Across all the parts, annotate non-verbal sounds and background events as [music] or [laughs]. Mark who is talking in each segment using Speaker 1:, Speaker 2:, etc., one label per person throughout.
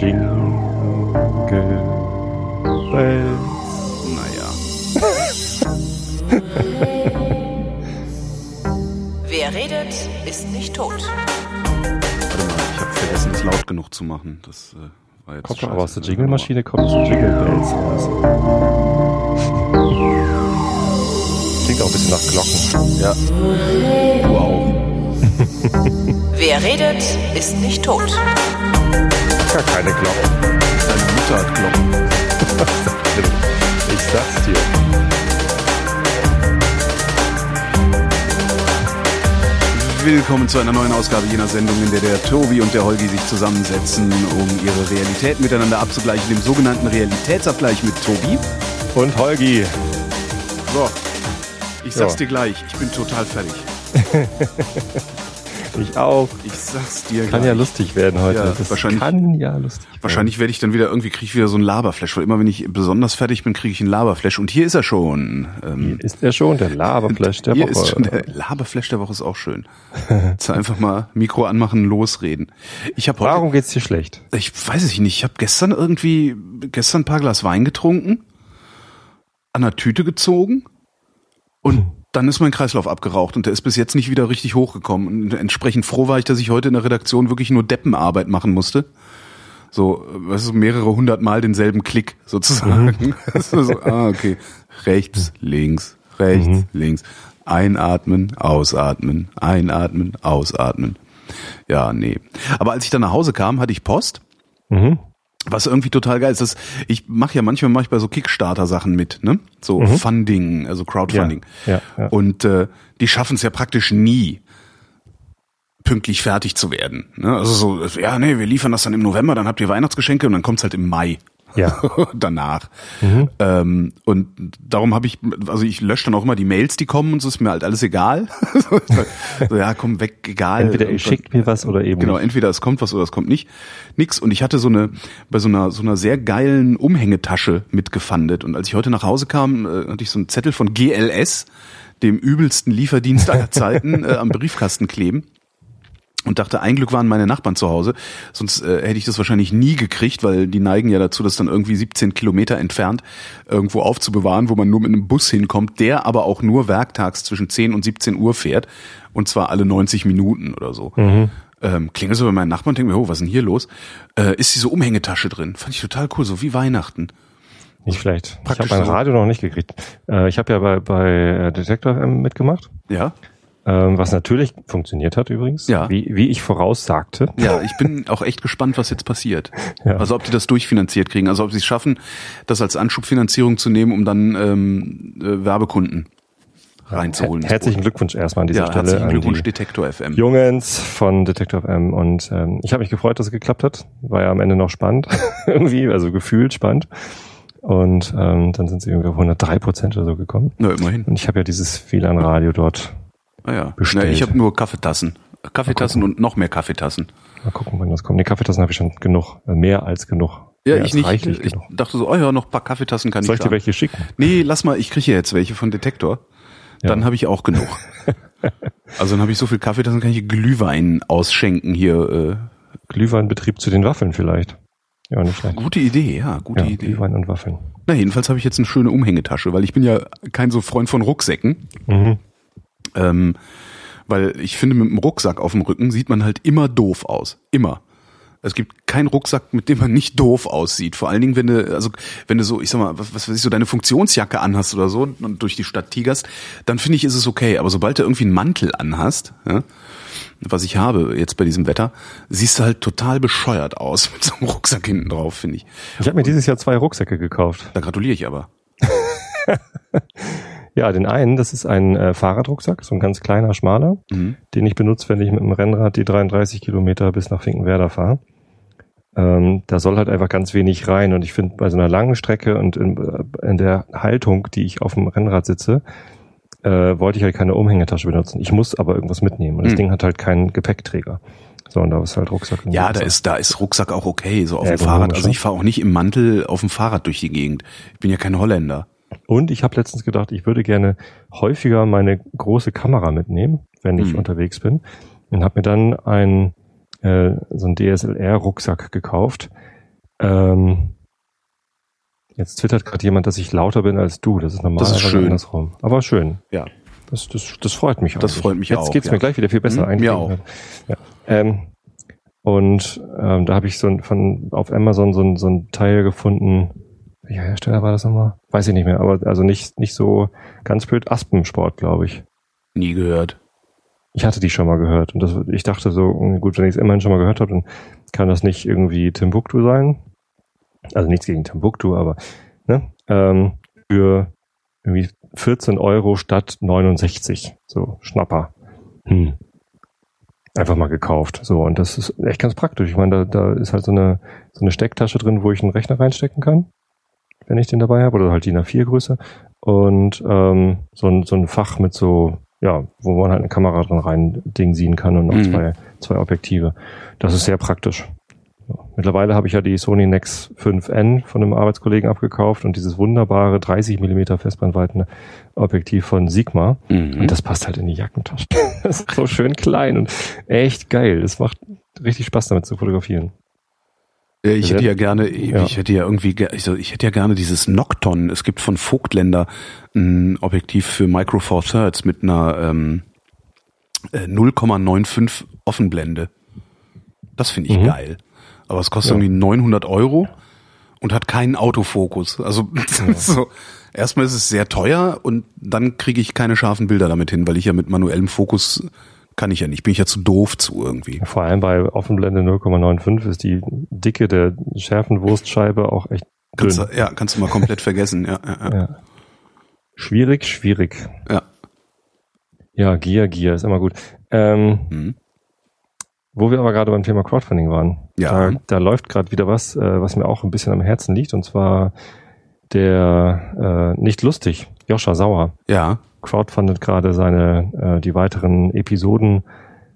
Speaker 1: Jingle Bells. [laughs]
Speaker 2: Naja.
Speaker 3: Wer redet, ist nicht tot.
Speaker 2: Warte mal, ich habe vergessen, es laut genug zu machen. Das äh, war jetzt
Speaker 1: Kommt
Speaker 2: scheiße.
Speaker 1: aber aus der Jingle-Maschine, kommt Jingle Bells raus. [laughs] Klingt auch ein bisschen nach Glocken.
Speaker 2: Ja. Auch. [laughs]
Speaker 3: Wer redet, ist nicht tot.
Speaker 1: Gar keine Glocken.
Speaker 2: Deine Mutter hat Glocken. [laughs]
Speaker 1: Ich sag's dir.
Speaker 2: Willkommen zu einer neuen Ausgabe jener Sendung, in der der Tobi und der Holgi sich zusammensetzen, um ihre Realität miteinander abzugleichen, dem sogenannten Realitätsabgleich mit Tobi.
Speaker 1: Und Holgi.
Speaker 2: So, ich sag's
Speaker 1: Ja.
Speaker 2: dir gleich, ich bin total fertig. [laughs]
Speaker 1: Ich auch.
Speaker 2: Ich sag's dir
Speaker 1: Kann ja lustig werden heute.
Speaker 2: Ja,
Speaker 1: das
Speaker 2: wahrscheinlich-
Speaker 1: kann ja lustig werden.
Speaker 2: Wahrscheinlich werde ich dann wieder irgendwie kriege ich wieder so ein Laberflash, weil immer wenn ich besonders fertig bin, kriege ich einen Laberflash. Und hier ist er schon. Ähm,
Speaker 1: Ist er schon der Laberflash der
Speaker 2: hier
Speaker 1: Woche.
Speaker 2: ist schon der Laberflash der Woche ist auch schön. Jetzt einfach mal Mikro anmachen, losreden. Ich habe heute
Speaker 1: Warum geht's dir schlecht?
Speaker 2: Ich weiß es nicht. Ich habe gestern irgendwie, gestern ein paar Glas Wein getrunken, an der Tüte gezogen und dann ist mein Kreislauf abgeraucht und der ist bis jetzt nicht wieder richtig hochgekommen. Und entsprechend froh war ich, dass ich heute in der Redaktion wirklich nur Deppenarbeit machen musste. So, weißt du, mehrere hundert Mal denselben Klick sozusagen. [laughs] Also so, ah, okay. Rechts, links, rechts, links. Einatmen, ausatmen, einatmen, ausatmen. Ja, nee. Aber als ich dann nach Hause kam, hatte ich Post.
Speaker 1: Mhm.
Speaker 2: Was irgendwie total geil ist, das, ich mache ja manchmal mach ich bei so Kickstarter-Sachen mit, ne? So Funding, also Crowdfunding.
Speaker 1: Ja, ja, ja.
Speaker 2: Und äh, die schaffen es ja praktisch nie, pünktlich fertig zu werden. Ne? Also so, ja, nee, wir liefern das dann im November, dann habt ihr Weihnachtsgeschenke und dann kommt's halt im Mai.
Speaker 1: Ja. [laughs]
Speaker 2: danach. Ähm, und darum habe ich, also ich lösche dann auch immer die Mails, die kommen und so ist mir halt alles egal. [laughs] so, ja, komm weg, egal.
Speaker 1: Entweder ihr schickt mir was oder eben
Speaker 2: Genau,
Speaker 1: nicht.
Speaker 2: entweder es kommt was oder es kommt nicht. Nix. Und ich hatte so eine, bei so einer, so einer sehr geilen Umhängetasche mitgefandet. Und als ich heute nach Hause kam, äh, hatte ich so einen Zettel von GLS, dem übelsten Lieferdienst aller Zeiten, [laughs] äh, am Briefkasten kleben. Und dachte, ein Glück waren meine Nachbarn zu Hause, sonst äh, hätte ich das wahrscheinlich nie gekriegt, weil die neigen ja dazu, das dann irgendwie 17 Kilometer entfernt irgendwo aufzubewahren, wo man nur mit einem Bus hinkommt, der aber auch nur werktags zwischen 10 und 17 Uhr fährt und zwar alle 90 Minuten oder so. Ähm, klinge so bei meinen Nachbarn und denke mir, oh, was ist denn hier los? Äh, ist diese Umhängetasche drin? Fand ich total cool, so wie Weihnachten.
Speaker 1: Nicht schlecht. Ich
Speaker 2: Praktisch
Speaker 1: habe mein
Speaker 2: so.
Speaker 1: Radio noch nicht gekriegt. Äh, ich habe ja bei, bei äh, Detektor FM mitgemacht,
Speaker 2: Ja?
Speaker 1: Ähm, was natürlich funktioniert hat übrigens,
Speaker 2: Ja.
Speaker 1: wie, wie ich voraussagte.
Speaker 2: Ja, ich bin auch echt gespannt, was jetzt passiert. [laughs]
Speaker 1: Ja.
Speaker 2: Also ob die das durchfinanziert kriegen, also ob sie es schaffen, das als Anschubfinanzierung zu nehmen, um dann ähm, äh, Werbekunden reinzuholen.
Speaker 1: Her herzlichen Glückwunsch erstmal an dieser
Speaker 2: ja,
Speaker 1: Stelle
Speaker 2: herzlichen Glückwunsch, Detektor FM.
Speaker 1: Jungens von Detektor FM und ähm, ich habe mich gefreut, dass es geklappt hat. War ja am Ende noch spannend, [laughs] irgendwie, also gefühlt spannend. Und ähm, dann sind sie irgendwie auf 103 Prozent oder so gekommen.
Speaker 2: Na, immerhin.
Speaker 1: Und ich habe ja dieses WLAN-Radio dort.
Speaker 2: Ah, ja.
Speaker 1: Bestellt.
Speaker 2: Na, ich habe nur Kaffeetassen. Kaffeetassen und noch mehr Kaffeetassen.
Speaker 1: Mal gucken, wann das kommt. Nee, Kaffeetassen habe ich schon genug. Äh, Mehr als genug.
Speaker 2: Ja,
Speaker 1: mehr
Speaker 2: ich nicht.
Speaker 1: Reichlich
Speaker 2: Ich
Speaker 1: genug.
Speaker 2: dachte so, oh ja, noch ein paar Kaffeetassen kann
Speaker 1: Soll ich dir welche schicken?
Speaker 2: Nee, lass mal, ich kriege jetzt welche von Detektor. Dann
Speaker 1: Ja.
Speaker 2: habe ich auch genug. [laughs] also dann habe ich so viel Kaffeetassen, kann ich Glühwein ausschenken hier. Äh.
Speaker 1: Glühweinbetrieb zu den Waffeln vielleicht. Ja, nicht schlecht.
Speaker 2: Gute Idee, ja, gute
Speaker 1: Ja,
Speaker 2: Idee.
Speaker 1: Glühwein und Waffeln.
Speaker 2: Na, jedenfalls habe ich jetzt eine schöne Umhängetasche, weil ich bin ja kein so Freund von Rucksäcken.
Speaker 1: Mhm.
Speaker 2: Ähm, weil ich finde, mit einem Rucksack auf dem Rücken sieht man halt immer doof aus. Immer. Es gibt keinen Rucksack, mit dem man nicht doof aussieht. Vor allen Dingen, wenn du, also wenn du so, ich sag mal, was, was weiß ich, so deine Funktionsjacke anhast oder so und durch die Stadt tigerst, dann finde ich, ist es okay. Aber sobald du irgendwie einen Mantel anhast, ja, was ich habe jetzt bei diesem Wetter, siehst du halt total bescheuert aus [laughs] mit so einem Rucksack hinten drauf, finde ich.
Speaker 1: Ich habe mir dieses Jahr zwei Rucksäcke gekauft.
Speaker 2: Da gratuliere ich aber. [laughs]
Speaker 1: Ja, den einen, das ist ein äh, Fahrradrucksack, so ein ganz kleiner, schmaler,
Speaker 2: Mhm.
Speaker 1: den ich benutze, wenn ich mit dem Rennrad die 33 Kilometer bis nach Finkenwerder fahre. Ähm, da soll halt einfach ganz wenig rein und ich finde bei so einer langen Strecke und in, äh, in der Haltung, die ich auf dem Rennrad sitze, äh, wollte ich halt keine Umhängetasche benutzen. Ich muss aber irgendwas mitnehmen und das
Speaker 2: Mhm.
Speaker 1: Ding hat halt keinen Gepäckträger. So, und da ist halt Rucksack.
Speaker 2: Ja, da ist, da ist Rucksack auch okay, so auf dem
Speaker 1: Ergonomisch,
Speaker 2: Fahrrad. Also ich fahre auch nicht im Mantel auf dem Fahrrad durch die Gegend. Ich bin ja kein Holländer.
Speaker 1: Und ich habe letztens gedacht, ich würde gerne häufiger meine große Kamera mitnehmen, wenn ich
Speaker 2: Mhm.
Speaker 1: unterwegs bin. Und habe mir dann ein, äh, so einen DSLR-Rucksack gekauft, Ähm, jetzt twittert gerade jemand, dass ich lauter bin als du. Das ist normalerweise
Speaker 2: Das ist schön.
Speaker 1: andersrum. Aber schön.
Speaker 2: Ja.
Speaker 1: Das, das, das freut mich
Speaker 2: Das
Speaker 1: eigentlich.
Speaker 2: freut mich
Speaker 1: Jetzt
Speaker 2: auch,
Speaker 1: geht's
Speaker 2: ja.
Speaker 1: mir gleich wieder viel besser.
Speaker 2: Mhm,
Speaker 1: eigentlich.
Speaker 2: mir auch.
Speaker 1: Ja. Ähm, und ähm, da habe ich so ein, von auf Amazon so ein, so ein Teil gefunden. Welcher Hersteller war das nochmal? Weiß ich nicht mehr, aber also nicht, nicht so ganz blöd. Aspensport, glaube ich.
Speaker 2: Nie gehört.
Speaker 1: Ich hatte die schon mal gehört und das, ich dachte so, hm, gut, wenn ich es immerhin schon mal gehört habe, dann kann das nicht irgendwie Timbuktu sein. Also nichts gegen Timbuktu, aber ne? ähm, für irgendwie 14 Euro statt 69. So, Schnapper. Hm. Einfach mal gekauft. So, und das ist echt ganz praktisch. Ich meine, da, da ist halt so eine, so eine Stecktasche drin, wo ich einen Rechner reinstecken kann, wenn ich den dabei habe, oder halt die A4 Größe. Und ähm, so, ein, so ein Fach mit so, ja, wo man halt eine Kamera drin rein dingsiehen kann und noch
Speaker 2: Mhm.
Speaker 1: zwei, zwei Objektive. Das ist sehr praktisch. Mittlerweile habe ich ja die Sony Nex 5N von einem Arbeitskollegen abgekauft und dieses wunderbare 30 mm Festbrennweiten Objektiv von Sigma.
Speaker 2: Mhm.
Speaker 1: Und das passt halt in die Jackentasche. [laughs] Das ist so schön klein und echt geil. Das macht richtig Spaß damit zu fotografieren.
Speaker 2: Ja, ich hätte ja gerne,
Speaker 1: Ja.
Speaker 2: ich hätte ja irgendwie, ge- ich, so, ich hätte ja gerne dieses Nocton. Es gibt von Vogtländer ein Objektiv für Micro Four Thirds mit einer ähm, äh, 0,95 Offenblende. Das finde ich
Speaker 1: Mhm.
Speaker 2: geil. Aber es kostet
Speaker 1: Ja.
Speaker 2: irgendwie 900 Euro und hat keinen Autofokus. Also [laughs] so, erstmal ist es sehr teuer und dann kriege ich keine scharfen Bilder damit hin, weil ich ja mit manuellem Fokus kann ich ja nicht. Bin ich ja zu doof zu irgendwie.
Speaker 1: Vor allem bei Offenblende 0,95 ist die Dicke der Schärfenwurstscheibe auch echt dünn.
Speaker 2: Kannst, du- ja, kannst du mal komplett [laughs] vergessen. Ja, ja, ja.
Speaker 1: Ja. Schwierig, schwierig.
Speaker 2: ja.
Speaker 1: Ja, Gier, Gier ist immer gut. Ähm,
Speaker 2: Mhm.
Speaker 1: Wo wir aber gerade beim Thema Crowdfunding waren,
Speaker 2: Ja.
Speaker 1: da, da läuft gerade wieder was, äh, was mir auch ein bisschen am Herzen liegt, und zwar der äh, nicht lustig, Joscha Sauer,
Speaker 2: ja.
Speaker 1: Crowdfundet gerade seine äh, die weiteren Episoden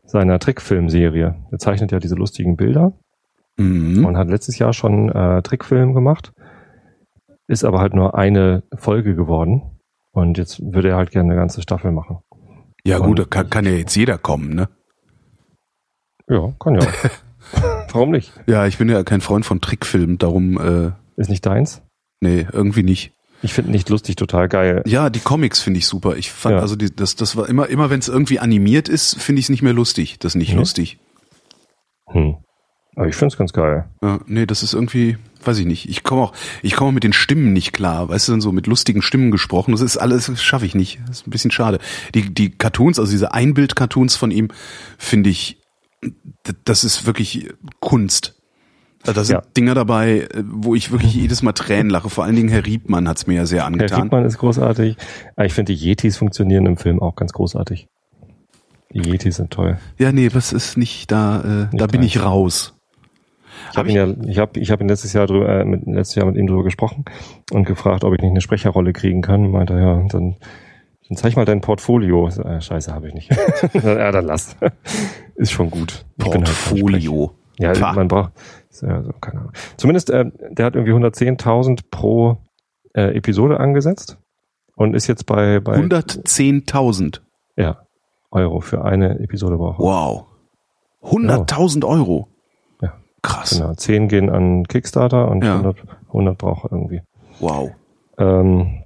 Speaker 1: seiner Trickfilmserie. Er zeichnet ja diese lustigen Bilder
Speaker 2: Mhm.
Speaker 1: und hat letztes Jahr schon äh, Trickfilm gemacht, ist aber halt nur eine Folge geworden und jetzt würde er halt gerne eine ganze Staffel machen.
Speaker 2: Ja
Speaker 1: Und-
Speaker 2: gut, da kann, kann ja jetzt jeder kommen, ne?
Speaker 1: Ja, kann ja. [laughs] Warum nicht?
Speaker 2: Ja, ich bin ja kein Freund von Trickfilmen, darum, äh,
Speaker 1: Ist nicht deins?
Speaker 2: nee, irgendwie nicht.
Speaker 1: Ich finde nicht lustig total geil.
Speaker 2: Ja, die Comics finde ich super. Ich fand,
Speaker 1: Ja.
Speaker 2: also die, das, das war immer, immer wenn es irgendwie animiert ist, finde ich es nicht mehr lustig. Das ist nicht
Speaker 1: Mhm.
Speaker 2: lustig.
Speaker 1: Hm. Aber ich finde es ganz geil.
Speaker 2: Ja, nee, das ist irgendwie, weiß ich nicht. Ich komme auch, ich komme mit den Stimmen nicht klar. Weißt du, dann so mit lustigen Stimmen gesprochen. Das ist alles, das schaffe ich nicht. Das ist ein bisschen schade. Die, die Cartoons, also diese Einbild-Cartoons von ihm, finde ich, das ist wirklich Kunst. Also Da sind
Speaker 1: Ja.
Speaker 2: Dinger dabei, äh, wo ich wirklich jedes Mal Tränen lache. Vor allen Dingen Herr Riebmann hat's mir ja sehr
Speaker 1: Herr
Speaker 2: angetan.
Speaker 1: Riegmann ist großartig. Aber ich finde, die Yetis funktionieren im Film auch ganz großartig. Die Yetis sind toll.
Speaker 2: Ja, nee, was ist nicht da, äh, da
Speaker 1: Nicht
Speaker 2: bin ich raus.
Speaker 1: Ich habe ihn ja, ich habe, ich habe ihn letztes Jahr drüber, äh, mit, letztes Jahr mit ihm drüber gesprochen und gefragt, ob ich nicht eine Sprecherrolle kriegen kann. Meinte er, ja, dann, dann zeig mal dein Portfolio. Äh, scheiße, habe ich nicht. [laughs] ja, dann lass. [laughs] ist schon gut. Halt.
Speaker 2: Portfolio.
Speaker 1: Ja,
Speaker 2: Pah.
Speaker 1: man braucht, ja, so, keine Ahnung. Zumindest, äh, der hat irgendwie 110.000 pro äh, Episode angesetzt und ist jetzt bei, bei
Speaker 2: 110.000.
Speaker 1: ja, Euro für eine Episode braucht. er.
Speaker 2: Wow. 100.000 Euro.
Speaker 1: Ja.
Speaker 2: Krass.
Speaker 1: Genau, 10 gehen an Kickstarter und
Speaker 2: Ja.
Speaker 1: 100, 100 braucht er irgendwie.
Speaker 2: Wow.
Speaker 1: Ähm,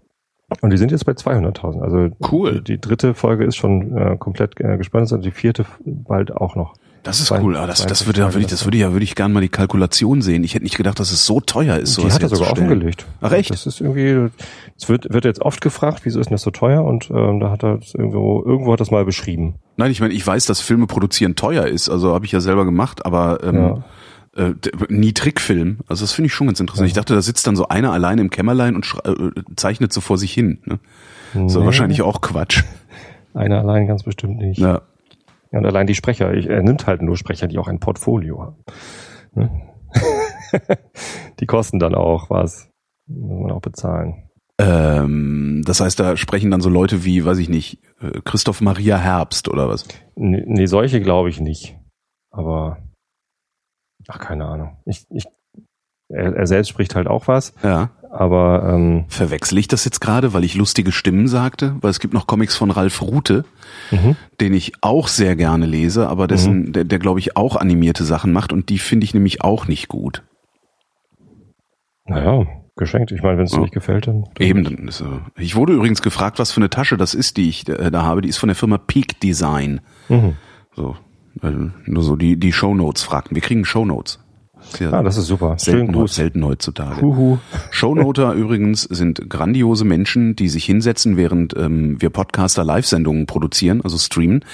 Speaker 1: und die sind jetzt bei 200.000. Also
Speaker 2: Cool.
Speaker 1: die, dritte Folge ist schon äh, komplett äh, gespannt und die vierte bald auch noch.
Speaker 2: Das ist
Speaker 1: Zwei-
Speaker 2: cool. Ah, das, das
Speaker 1: 22
Speaker 2: würde, würde ich, das würde ja, würde ich gerne mal die Kalkulation sehen. Ich hätte nicht gedacht, dass es so teuer ist.
Speaker 1: die hat er sogar offengelegt.
Speaker 2: Ach, echt?
Speaker 1: Das ist irgendwie, es wird, wird jetzt oft gefragt, wieso ist denn das so teuer? Und ähm, da hat er das irgendwo, irgendwo hat das mal beschrieben.
Speaker 2: Nein, ich meine, ich weiß, dass Filme produzieren teuer ist. Also habe ich ja selber gemacht, aber ähm, äh, d- nie Trickfilm. Also das finde ich schon ganz interessant. Ich dachte, da sitzt dann so einer allein im Kämmerlein und äh, zeichnet so vor sich hin. Ne? So
Speaker 1: Nee,
Speaker 2: wahrscheinlich auch Quatsch. [laughs]
Speaker 1: Einer allein ganz bestimmt nicht.
Speaker 2: Ja.
Speaker 1: Ja, und allein die Sprecher, ich, er nimmt halt nur Sprecher, die auch ein Portfolio haben. Ne? [laughs] die kosten dann auch was. Muss man auch bezahlen.
Speaker 2: Ähm, das heißt, da sprechen dann so Leute wie, weiß ich nicht, äh, Christoph Maria Herbst oder was?
Speaker 1: Nee, nee solche glaube ich nicht. Aber, ach, keine Ahnung. Ich, ich, er, er selbst spricht halt auch was,
Speaker 2: Ja.
Speaker 1: Aber ähm,
Speaker 2: Verwechsel ich das jetzt gerade, weil ich lustige Stimmen sagte? Weil es gibt noch Comics von Ralf Rute,
Speaker 1: mhm.
Speaker 2: den ich auch sehr gerne lese, aber dessen, der, der glaube ich auch animierte Sachen macht und die finde ich nämlich auch nicht gut.
Speaker 1: geschenkt. Ich meine, wenn es dir
Speaker 2: Ja.
Speaker 1: nicht gefällt, dann.
Speaker 2: Eben. Dann ist, äh, ich wurde übrigens gefragt, was für eine Tasche das ist, die ich äh, da habe. Die ist von der Firma Peak Design.
Speaker 1: Mhm.
Speaker 2: So, äh, nur so die die Shownotes fragten. Wir kriegen Shownotes. Ist ja
Speaker 1: Ah, das ist super. Schönen
Speaker 2: selten,
Speaker 1: Gruß.
Speaker 2: selten heutzutage.
Speaker 1: Huhu.
Speaker 2: Shownoter [laughs] übrigens sind grandiose Menschen, die sich hinsetzen, während ähm, wir Podcaster Live-Sendungen produzieren, also streamen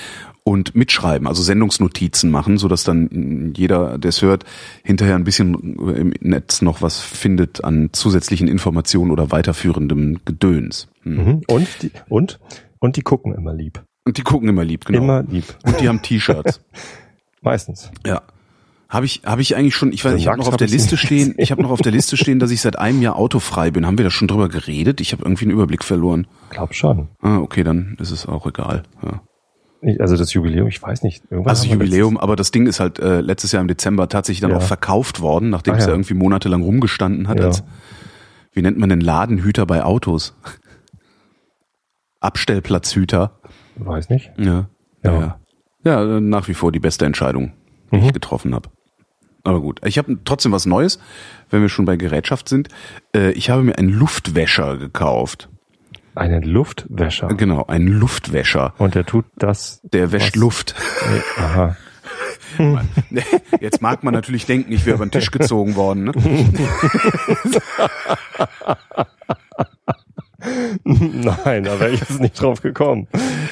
Speaker 2: und mitschreiben, also Sendungsnotizen machen, so dass dann mh, jeder, der es hört, hinterher ein bisschen im Netz noch was findet an zusätzlichen Informationen oder weiterführendem Gedöns. Hm.
Speaker 1: Mhm. Und die, und, und die gucken immer lieb.
Speaker 2: Und die gucken immer lieb, genau.
Speaker 1: Immer lieb.
Speaker 2: Und die haben T-Shirts. [laughs]
Speaker 1: Meistens.
Speaker 2: Ja. Habe ich, habe ich eigentlich schon, ich weiß, ich habe noch auf der Liste stehen, ich habe noch auf der Liste stehen, dass ich seit einem Jahr autofrei bin. Haben wir da schon drüber geredet? Ich habe irgendwie einen Überblick verloren.
Speaker 1: Glaub schon.
Speaker 2: Ah, okay, dann ist es auch egal. Ja.
Speaker 1: Ich, also das Jubiläum, ich weiß nicht. Irgendwann
Speaker 2: Also Jubiläum, aber das Ding ist halt äh, letztes Jahr im Dezember tatsächlich dann
Speaker 1: Ja.
Speaker 2: auch verkauft worden, nachdem
Speaker 1: Ah,
Speaker 2: es
Speaker 1: ja.
Speaker 2: ja irgendwie monatelang rumgestanden hat.
Speaker 1: Ja.
Speaker 2: Als, wie nennt man den Ladenhüter bei Autos? Abstellplatzhüter.
Speaker 1: Weiß nicht.
Speaker 2: Ja.
Speaker 1: Ja.
Speaker 2: Ja, ja. ja äh, nach wie vor die beste Entscheidung, die
Speaker 1: Mhm.
Speaker 2: ich getroffen habe. Aber gut. Ich habe trotzdem was Neues, wenn wir schon bei Gerätschaft sind. Äh, ich habe mir einen Luftwäscher gekauft.
Speaker 1: Einen Luftwäscher.
Speaker 2: Genau, einen Luftwäscher.
Speaker 1: Und der tut das.
Speaker 2: Der wäscht
Speaker 1: was-
Speaker 2: Luft.
Speaker 1: Nee, aha. [laughs]
Speaker 2: Jetzt mag man natürlich denken, ich wäre über den Tisch gezogen worden. Ne? [laughs] [laughs]
Speaker 1: Nein, da wäre ich jetzt nicht drauf gekommen.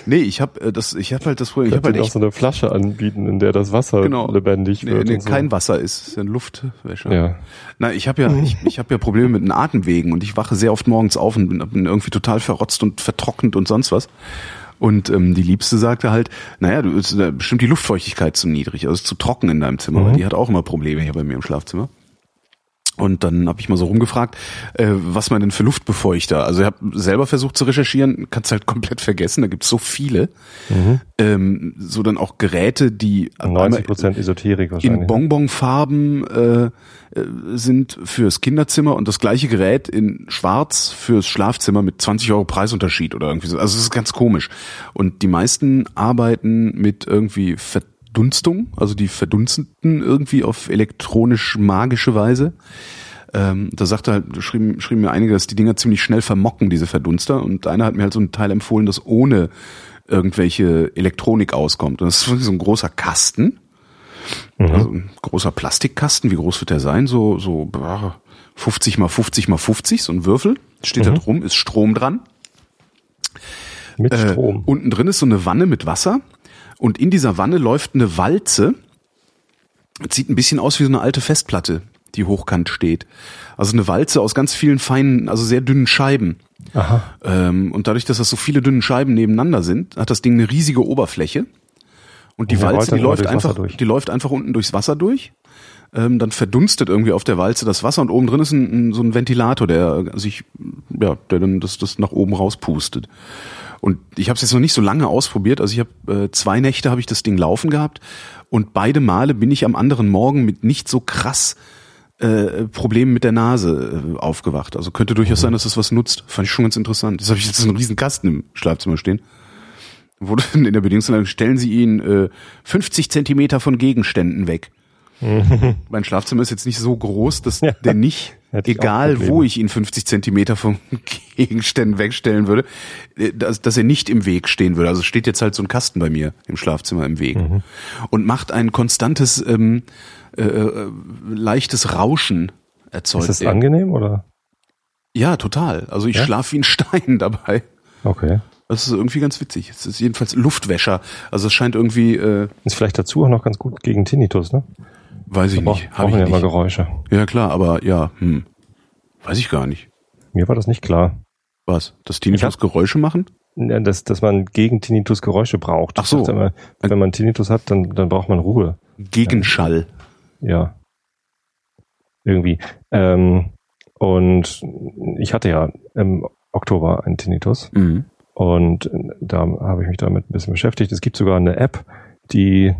Speaker 2: Nee, ich habe äh, das, ich habe halt das Problem, ich
Speaker 1: Ich
Speaker 2: habe halt
Speaker 1: auch
Speaker 2: echt
Speaker 1: so eine Flasche anbieten, in der das Wasser
Speaker 2: genau
Speaker 1: lebendig
Speaker 2: nee,
Speaker 1: wird.
Speaker 2: nee,
Speaker 1: so.
Speaker 2: kein Wasser ist, ist ein Luftwäscher.
Speaker 1: Ja.
Speaker 2: Na, ich habe ja, ich, ich habe ja Probleme mit den Atemwegen und ich wache sehr oft morgens auf und bin, bin irgendwie total verrotzt und vertrocknet und sonst was. Und ähm, die Liebste sagte halt, naja, du ist äh, bestimmt die Luftfeuchtigkeit zu niedrig, also zu trocken in deinem Zimmer, weil die hat auch immer Probleme hier bei mir im Schlafzimmer. Und dann habe ich mal so rumgefragt, äh, was man denn für Luftbefeuchter. Also ich habe selber versucht zu recherchieren, kannst halt komplett vergessen, da gibt's so viele. Ähm, so dann auch Geräte, die
Speaker 1: 90 Prozent Esoterik wahrscheinlich.
Speaker 2: in Bonbonfarben äh, äh, sind fürs Kinderzimmer und das gleiche Gerät in Schwarz fürs Schlafzimmer mit 20 Euro Preisunterschied oder irgendwie so. Also es ist ganz komisch. Und die meisten arbeiten mit irgendwie Verdunstung, also die verdunsten irgendwie auf elektronisch-magische Weise. Ähm, da sagte halt, schrieben, schrieben mir einige, dass die Dinger ziemlich schnell vermocken, diese Verdunster. Und einer hat mir halt so ein Teil empfohlen, das ohne irgendwelche Elektronik auskommt. Und das ist so ein großer Kasten. Also ein großer Plastikkasten, wie groß wird der sein? So, so boah, 50 mal 50 mal 50, so ein Würfel. Steht da drum, ist Strom dran.
Speaker 1: Mit
Speaker 2: Äh,
Speaker 1: Strom.
Speaker 2: unten drin ist so eine Wanne mit Wasser. Und in dieser Wanne läuft eine Walze. Sieht ein bisschen aus wie so eine alte Festplatte, die hochkant steht. Also eine Walze aus ganz vielen feinen, also sehr dünnen Scheiben.
Speaker 1: Aha.
Speaker 2: Ähm, und dadurch, dass das so viele dünne Scheiben nebeneinander sind, hat das Ding eine riesige Oberfläche. Und die
Speaker 1: rollt
Speaker 2: Walze, die läuft einfach,
Speaker 1: durch.
Speaker 2: die läuft einfach unten durchs Wasser durch. Ähm, dann verdunstet irgendwie auf der Walze das Wasser und oben drin ist ein, ein, so ein Ventilator, der sich, ja, der dann das, das nach oben rauspustet. Und ich habe es jetzt noch nicht so lange ausprobiert. Also ich habe äh, zwei Nächte habe ich das Ding laufen gehabt und beide Male bin ich am anderen Morgen mit nicht so krass äh, Problemen mit der Nase äh, aufgewacht. Also könnte durchaus sein, dass das was nutzt. Fand ich schon ganz interessant. Jetzt habe ich jetzt so einen riesen Kasten im Schlafzimmer stehen. Wurde [laughs] in der Bedingungsanleitung, stellen Sie ihn äh, 50 Zentimeter von Gegenständen weg. [laughs] mein Schlafzimmer ist jetzt nicht so groß, dass
Speaker 1: Ja.
Speaker 2: der nicht, [laughs] egal wo ich ihn 50 Zentimeter von [laughs] Gegenständen wegstellen würde, äh, dass, dass er nicht im Weg stehen würde. Also steht jetzt halt so ein Kasten bei mir im Schlafzimmer im Weg
Speaker 1: Mhm.
Speaker 2: und macht ein konstantes, ähm, äh, äh, leichtes Rauschen erzeugt.
Speaker 1: Ist das
Speaker 2: er.
Speaker 1: angenehm oder?
Speaker 2: Ja, total. Also ich
Speaker 1: Ja?
Speaker 2: schlaf wie ein Stein dabei.
Speaker 1: Okay.
Speaker 2: Das ist irgendwie ganz witzig. Es ist jedenfalls Luftwäscher. Also es scheint irgendwie, äh,
Speaker 1: Ist vielleicht dazu auch noch ganz gut gegen Tinnitus, ne?
Speaker 2: Weiß ich nicht, habe
Speaker 1: brauchen
Speaker 2: ich
Speaker 1: ja immer. Geräusche.
Speaker 2: Ja klar, aber ja, hm, weiß ich gar nicht.
Speaker 1: Mir war das nicht klar.
Speaker 2: Was? Dass Tinnitus Geräusche machen?
Speaker 1: Ja, dass, dass man gegen Tinnitus Geräusche braucht.
Speaker 2: Ach so.
Speaker 1: Immer, wenn man Tinnitus hat, dann, dann braucht man Ruhe.
Speaker 2: Gegenschall.
Speaker 1: Ja. Irgendwie. Ähm, und ich hatte ja im Oktober einen Tinnitus.
Speaker 2: Mhm.
Speaker 1: Und da habe ich mich damit ein bisschen beschäftigt. Es gibt sogar eine App, die,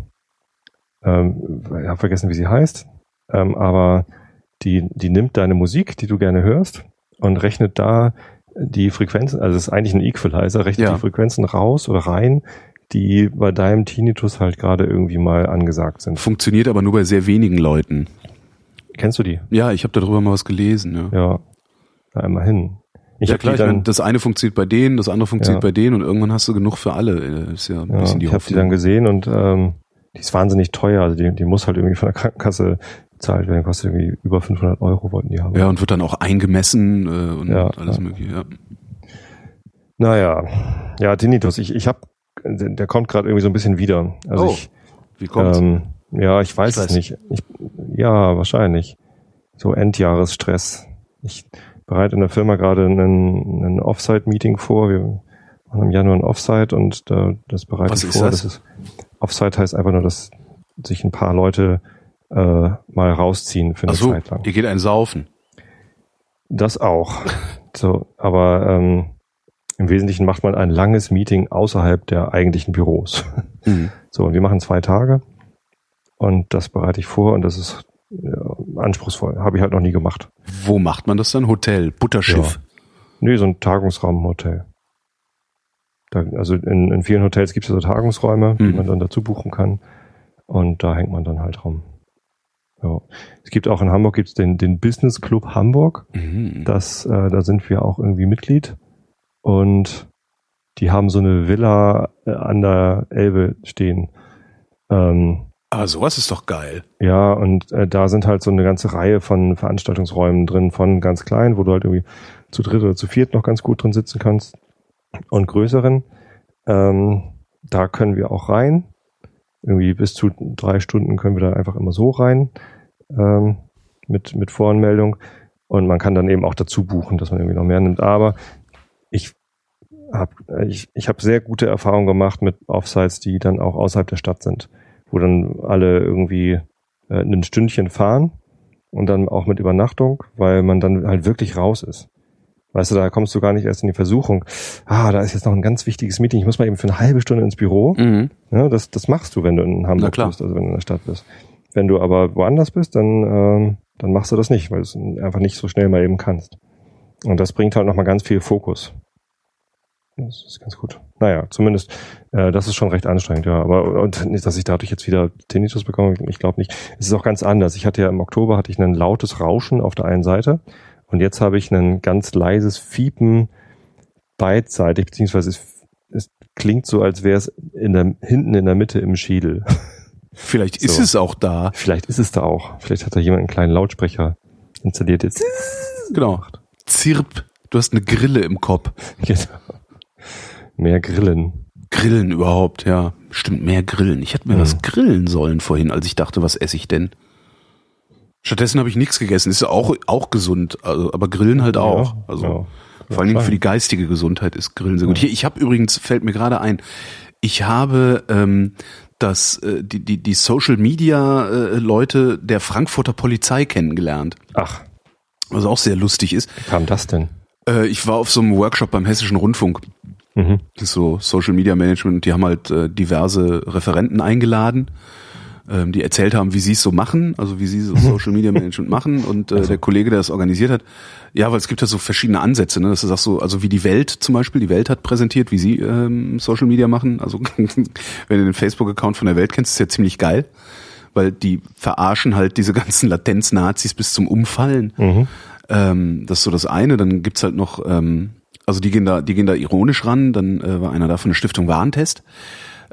Speaker 1: ähm, ich habe vergessen, wie sie heißt, ähm, aber die, die nimmt deine Musik, die du gerne hörst, und rechnet da die Frequenzen, also es ist eigentlich ein Equalizer, rechnet
Speaker 2: Ja.
Speaker 1: die Frequenzen raus oder rein, die bei deinem Tinnitus halt gerade irgendwie mal angesagt sind.
Speaker 2: Funktioniert aber nur bei sehr wenigen Leuten.
Speaker 1: Kennst du die?
Speaker 2: Ja, ich habe darüber mal was gelesen. Ja.
Speaker 1: Ja. da einmal hin. Ich
Speaker 2: ja klar, ich meine, das eine funktioniert bei denen, das andere funktioniert
Speaker 1: Ja.
Speaker 2: bei denen und irgendwann hast du genug für alle. Äh, Ist ja ein bisschen die
Speaker 1: ich habe die dann gesehen und ähm, die ist wahnsinnig teuer. Also die, die muss halt irgendwie von der Krankenkasse bezahlt werden. Kostet irgendwie über 500 Euro wollten die haben.
Speaker 2: ja, und wird dann auch eingemessen äh, und
Speaker 1: Ja,
Speaker 2: alles
Speaker 1: ja.
Speaker 2: mögliche. Ja.
Speaker 1: Naja, ja, Tinnitus. Ich, ich habe, der, kommt gerade irgendwie so ein bisschen wieder. Also
Speaker 2: Oh,
Speaker 1: ich,
Speaker 2: Wie kommt's?
Speaker 1: ähm, ja, ich weiß
Speaker 2: Stress.
Speaker 1: es nicht. Ich, ja, wahrscheinlich. So Endjahresstress. Ich bereite in der Firma gerade einen, einen Offsite-Meeting vor. Wir machen im Januar ein Offsite und da, das bereite
Speaker 2: Was
Speaker 1: ich
Speaker 2: ist
Speaker 1: vor.
Speaker 2: das?
Speaker 1: ist, Offsite heißt einfach nur, dass sich ein paar Leute äh, mal rausziehen für eine
Speaker 2: Ach so,
Speaker 1: Zeit lang.
Speaker 2: ihr geht ein Saufen.
Speaker 1: Das auch. [laughs] So, aber ähm, im Wesentlichen macht man ein langes Meeting außerhalb der eigentlichen Büros. [laughs]
Speaker 2: Mhm.
Speaker 1: So, und wir machen zwei Tage und das bereite ich vor und das ist ja, anspruchsvoll. Habe ich halt noch nie gemacht.
Speaker 2: Wo macht man das dann? Hotel, Butterschiff.
Speaker 1: Nee, so ein Tagungsraum Hotel. Da, also in, in vielen Hotels gibt es ja so Tagungsräume, die
Speaker 2: Mhm.
Speaker 1: man dann dazu buchen kann. Und da hängt man dann halt rum. Ja. Es gibt auch in Hamburg gibt's den, den Business Club Hamburg.
Speaker 2: Mhm.
Speaker 1: Das, äh, da sind wir auch irgendwie Mitglied. Und die haben so eine Villa äh, an der Elbe stehen. Ähm,
Speaker 2: Aber sowas ist doch geil.
Speaker 1: ja, und äh, da sind halt so eine ganze Reihe von Veranstaltungsräumen drin, von ganz klein, wo du halt irgendwie zu dritt oder zu viert noch ganz gut drin sitzen kannst, und größeren. Ähm, da können wir auch rein. Irgendwie bis zu drei Stunden können wir da einfach immer so rein ähm, mit, mit Voranmeldung. Und man kann dann eben auch dazu buchen, dass man irgendwie noch mehr nimmt. Aber ich habe ich, ich hab sehr gute Erfahrungen gemacht mit Offsites, die dann auch außerhalb der Stadt sind, wo dann alle irgendwie äh, ein Stündchen fahren und dann auch mit Übernachtung, weil man dann halt wirklich raus ist. Weißt du, da kommst du gar nicht erst in die Versuchung, ah, da ist jetzt noch ein ganz wichtiges Meeting, ich muss mal eben für eine halbe Stunde ins Büro.
Speaker 2: Mhm.
Speaker 1: Ja, das, das machst du, wenn du in Hamburg bist, also wenn du in der Stadt bist. Wenn du aber woanders bist, dann, ähm, dann machst du das nicht, weil du es einfach nicht so schnell mal eben kannst. Und das bringt halt nochmal ganz viel Fokus. Das ist ganz gut. Naja, zumindest, äh, das ist schon recht anstrengend, ja. Aber und nicht, dass ich dadurch jetzt wieder Tinnitus bekomme, ich glaube nicht. Es ist auch ganz anders. Ich hatte ja im Oktober hatte ich ein lautes Rauschen auf der einen Seite und jetzt habe ich ein ganz leises Fiepen beidseitig, beziehungsweise es, es klingt so, als wäre es in der, hinten in der Mitte im Schädel. [laughs]
Speaker 2: Vielleicht ist
Speaker 1: So.
Speaker 2: es auch da.
Speaker 1: Vielleicht ist es da auch. Vielleicht hat da jemand einen kleinen Lautsprecher installiert jetzt.
Speaker 2: Genau. Zirp. Du hast eine Grille im Kopf.
Speaker 1: Genau. Mehr Grillen.
Speaker 2: Grillen überhaupt, ja. Stimmt, mehr Grillen. Ich hätte mir
Speaker 1: Mhm.
Speaker 2: was grillen sollen vorhin, als ich dachte, was esse ich denn? Stattdessen habe ich nichts gegessen. Ist ja auch, auch gesund, also, aber Grillen halt auch.
Speaker 1: Ja,
Speaker 2: Also
Speaker 1: ja.
Speaker 2: vor allen Dingen für die geistige Gesundheit ist Grillen sehr gut. Hier, ich habe übrigens, fällt mir gerade ein, ich habe ähm, das, äh, die, die, die Social Media äh, Leute der Frankfurter Polizei kennengelernt.
Speaker 1: Ach,
Speaker 2: Was auch sehr lustig ist.
Speaker 1: wie kam das denn?
Speaker 2: Äh, ich war auf so einem Workshop beim Hessischen Rundfunk.
Speaker 1: Mhm.
Speaker 2: Das ist so Social Media Management. Die haben halt äh, diverse Referenten eingeladen, ähm, die erzählt haben, wie sie es so machen, also wie sie so Social Media Management machen. [laughs] Und äh, der Kollege, der das organisiert hat, ja, weil es gibt ja so verschiedene Ansätze, ne? Das ist auch so, also wie die Welt zum Beispiel, die Welt hat präsentiert, wie sie ähm, Social Media machen. Also [laughs] wenn du den Facebook-Account von der Welt kennst, ist ja ziemlich geil, weil die verarschen halt diese ganzen Latenz-Nazis bis zum Umfallen.
Speaker 1: Mhm.
Speaker 2: Ähm, das ist so das eine. Dann gibt's halt noch, ähm, also die gehen da, die gehen da ironisch ran. Dann äh, war einer da von der Stiftung Warentest.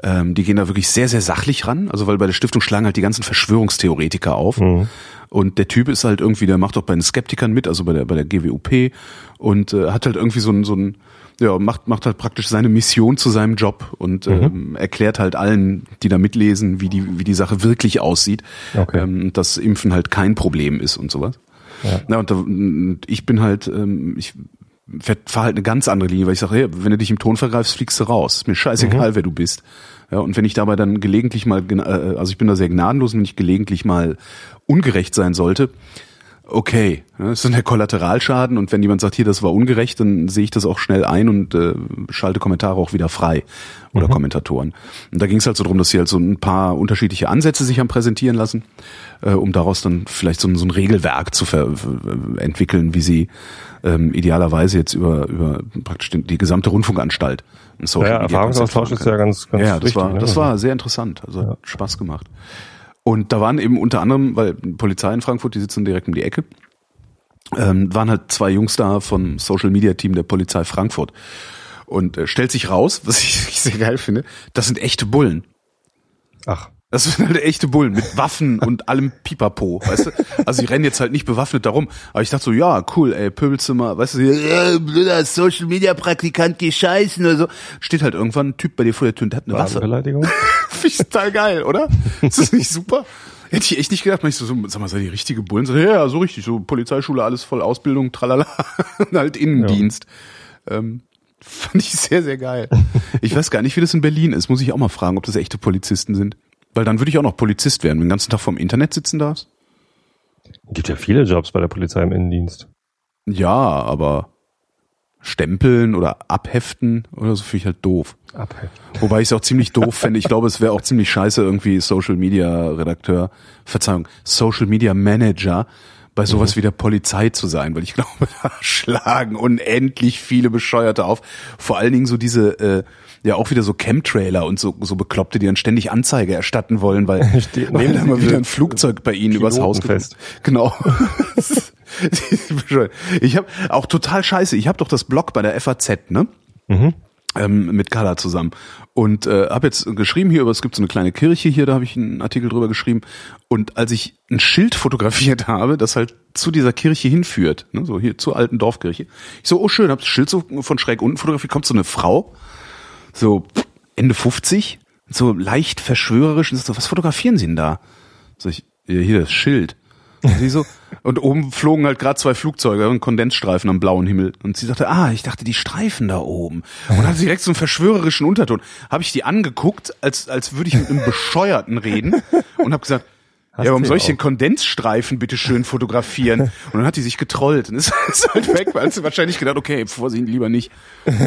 Speaker 2: Ähm, die gehen da wirklich sehr, sehr sachlich ran. Also weil bei der Stiftung schlagen halt die ganzen Verschwörungstheoretiker auf.
Speaker 1: Mhm.
Speaker 2: Und der Typ ist halt irgendwie, der macht auch bei den Skeptikern mit, also bei der bei der GWUP und äh, hat halt irgendwie so ein so ein ja, macht, macht halt praktisch seine Mission zu seinem Job und
Speaker 1: Mhm.
Speaker 2: ähm, erklärt halt allen, die da mitlesen, wie die, wie die Sache wirklich aussieht,
Speaker 1: Okay.
Speaker 2: ähm, dass Impfen halt kein Problem ist und sowas.
Speaker 1: Ja.
Speaker 2: Na, und, da, und ich bin halt, ähm, ich fahre halt eine ganz andere Linie, weil ich sage, hey, wenn du dich im Ton vergreifst, fliegst du raus. Ist mir scheißegal, wer du bist. Ja, und wenn ich dabei dann gelegentlich mal, äh, also ich bin da sehr gnadenlos, wenn ich gelegentlich mal ungerecht sein sollte, okay, ja, das ist dann der Kollateralschaden und wenn jemand sagt, hier, das war ungerecht, dann sehe ich das auch schnell ein und äh, schalte Kommentare auch wieder frei oder Kommentatoren. Und da ging es halt so drum, dass sie halt so ein paar unterschiedliche Ansätze sich haben präsentieren lassen, äh, um daraus dann vielleicht so ein, so ein Regelwerk zu ver entwickeln, wie sie ähm, idealerweise jetzt über, über praktisch die gesamte Rundfunkanstalt Social
Speaker 1: Naja,
Speaker 2: Media
Speaker 1: Erfahrungsaustausch ist ja ganz, ganz
Speaker 2: ja, das
Speaker 1: wichtig.
Speaker 2: war,
Speaker 1: ne?
Speaker 2: das war sehr interessant. Also hat Spaß gemacht. Und da waren eben unter anderem, weil Polizei in Frankfurt, die sitzen direkt um die Ecke. ähm, waren halt zwei Jungs da vom Social Media Team der Polizei Frankfurt. Und äh, stellt sich raus, [laughs] was ich, ich sehr geil finde, das sind echte Bullen.
Speaker 1: Ach.
Speaker 2: Das sind halt echte Bullen mit Waffen und allem Pipapo, weißt du? Also die rennen jetzt halt nicht bewaffnet darum. Aber ich dachte so, ja, cool, ey, Pöbelzimmer, weißt du, äh, blöder Social Media Praktikant, geh scheißen oder so. Steht halt irgendwann ein Typ bei dir vor der Tür und der hat eine Waffe.
Speaker 1: Beleidigung. [laughs]
Speaker 2: Finde ich total geil, oder? Ist das nicht super? Hätte ich echt nicht gedacht, man ich so, sag mal, seid ihr richtige Bullen? So, ja, ja, so richtig, so Polizeischule, alles voll Ausbildung, tralala, [laughs] und halt Innendienst. Ähm, fand ich sehr, sehr geil. Ich weiß gar nicht, wie das in Berlin ist. Muss ich auch mal fragen, ob das echte Polizisten sind. Weil dann würde ich auch noch Polizist werden, wenn den ganzen Tag vom Internet sitzen darfst.
Speaker 1: Gibt ja viele Jobs bei der Polizei im Innendienst.
Speaker 2: Ja, aber stempeln oder abheften oder so finde ich halt doof.
Speaker 1: Abheften.
Speaker 2: Wobei ich es auch ziemlich doof fände. Ich glaube, es wäre auch ziemlich scheiße, irgendwie Social Media Redakteur, Verzeihung, Social Media Manager bei sowas wie der Polizei zu sein, weil ich glaube, [laughs] da schlagen unendlich viele Bescheuerte auf. Vor allen Dingen so diese, äh, ja auch wieder so Chemtrailer und so, so Bekloppte, die dann ständig Anzeige erstatten wollen, weil, [laughs]
Speaker 1: Steht
Speaker 2: weil [laughs] da mal wieder ein [laughs] Flugzeug bei ihnen übers Haus
Speaker 1: Piloten
Speaker 2: geflogen- Genau. ich habe auch total scheiße. Ich habe doch das Blog bei der FAZ, ne? ähm, mit Carla zusammen und äh, habe jetzt geschrieben hier, über es gibt so eine kleine Kirche hier, da habe ich einen Artikel drüber geschrieben und als ich ein Schild fotografiert habe, das halt zu dieser Kirche hinführt, ne, so hier zur alten Dorfkirche, ich so, oh schön, hab das Schild so von schräg unten fotografiert, kommt so eine Frau, so Ende 50, so leicht verschwörerisch und so, was fotografieren Sie denn da? Sag ich, hier das Schild. Und sie so, [laughs] und oben flogen halt gerade zwei Flugzeuge und Kondensstreifen am blauen Himmel. Und sie sagte, ah, ich dachte, die Streifen da oben. Und hatte direkt so einen verschwörerischen Unterton. Habe ich die angeguckt, als, als würde ich mit einem Bescheuerten reden [laughs] und habe gesagt,
Speaker 1: Hast
Speaker 2: ja, warum soll ich
Speaker 1: auch.
Speaker 2: den Kondensstreifen bitte schön fotografieren? [laughs] Und dann hat die sich getrollt und ist, ist halt weg, weil sie wahrscheinlich gedacht, okay, Vorsicht, lieber nicht.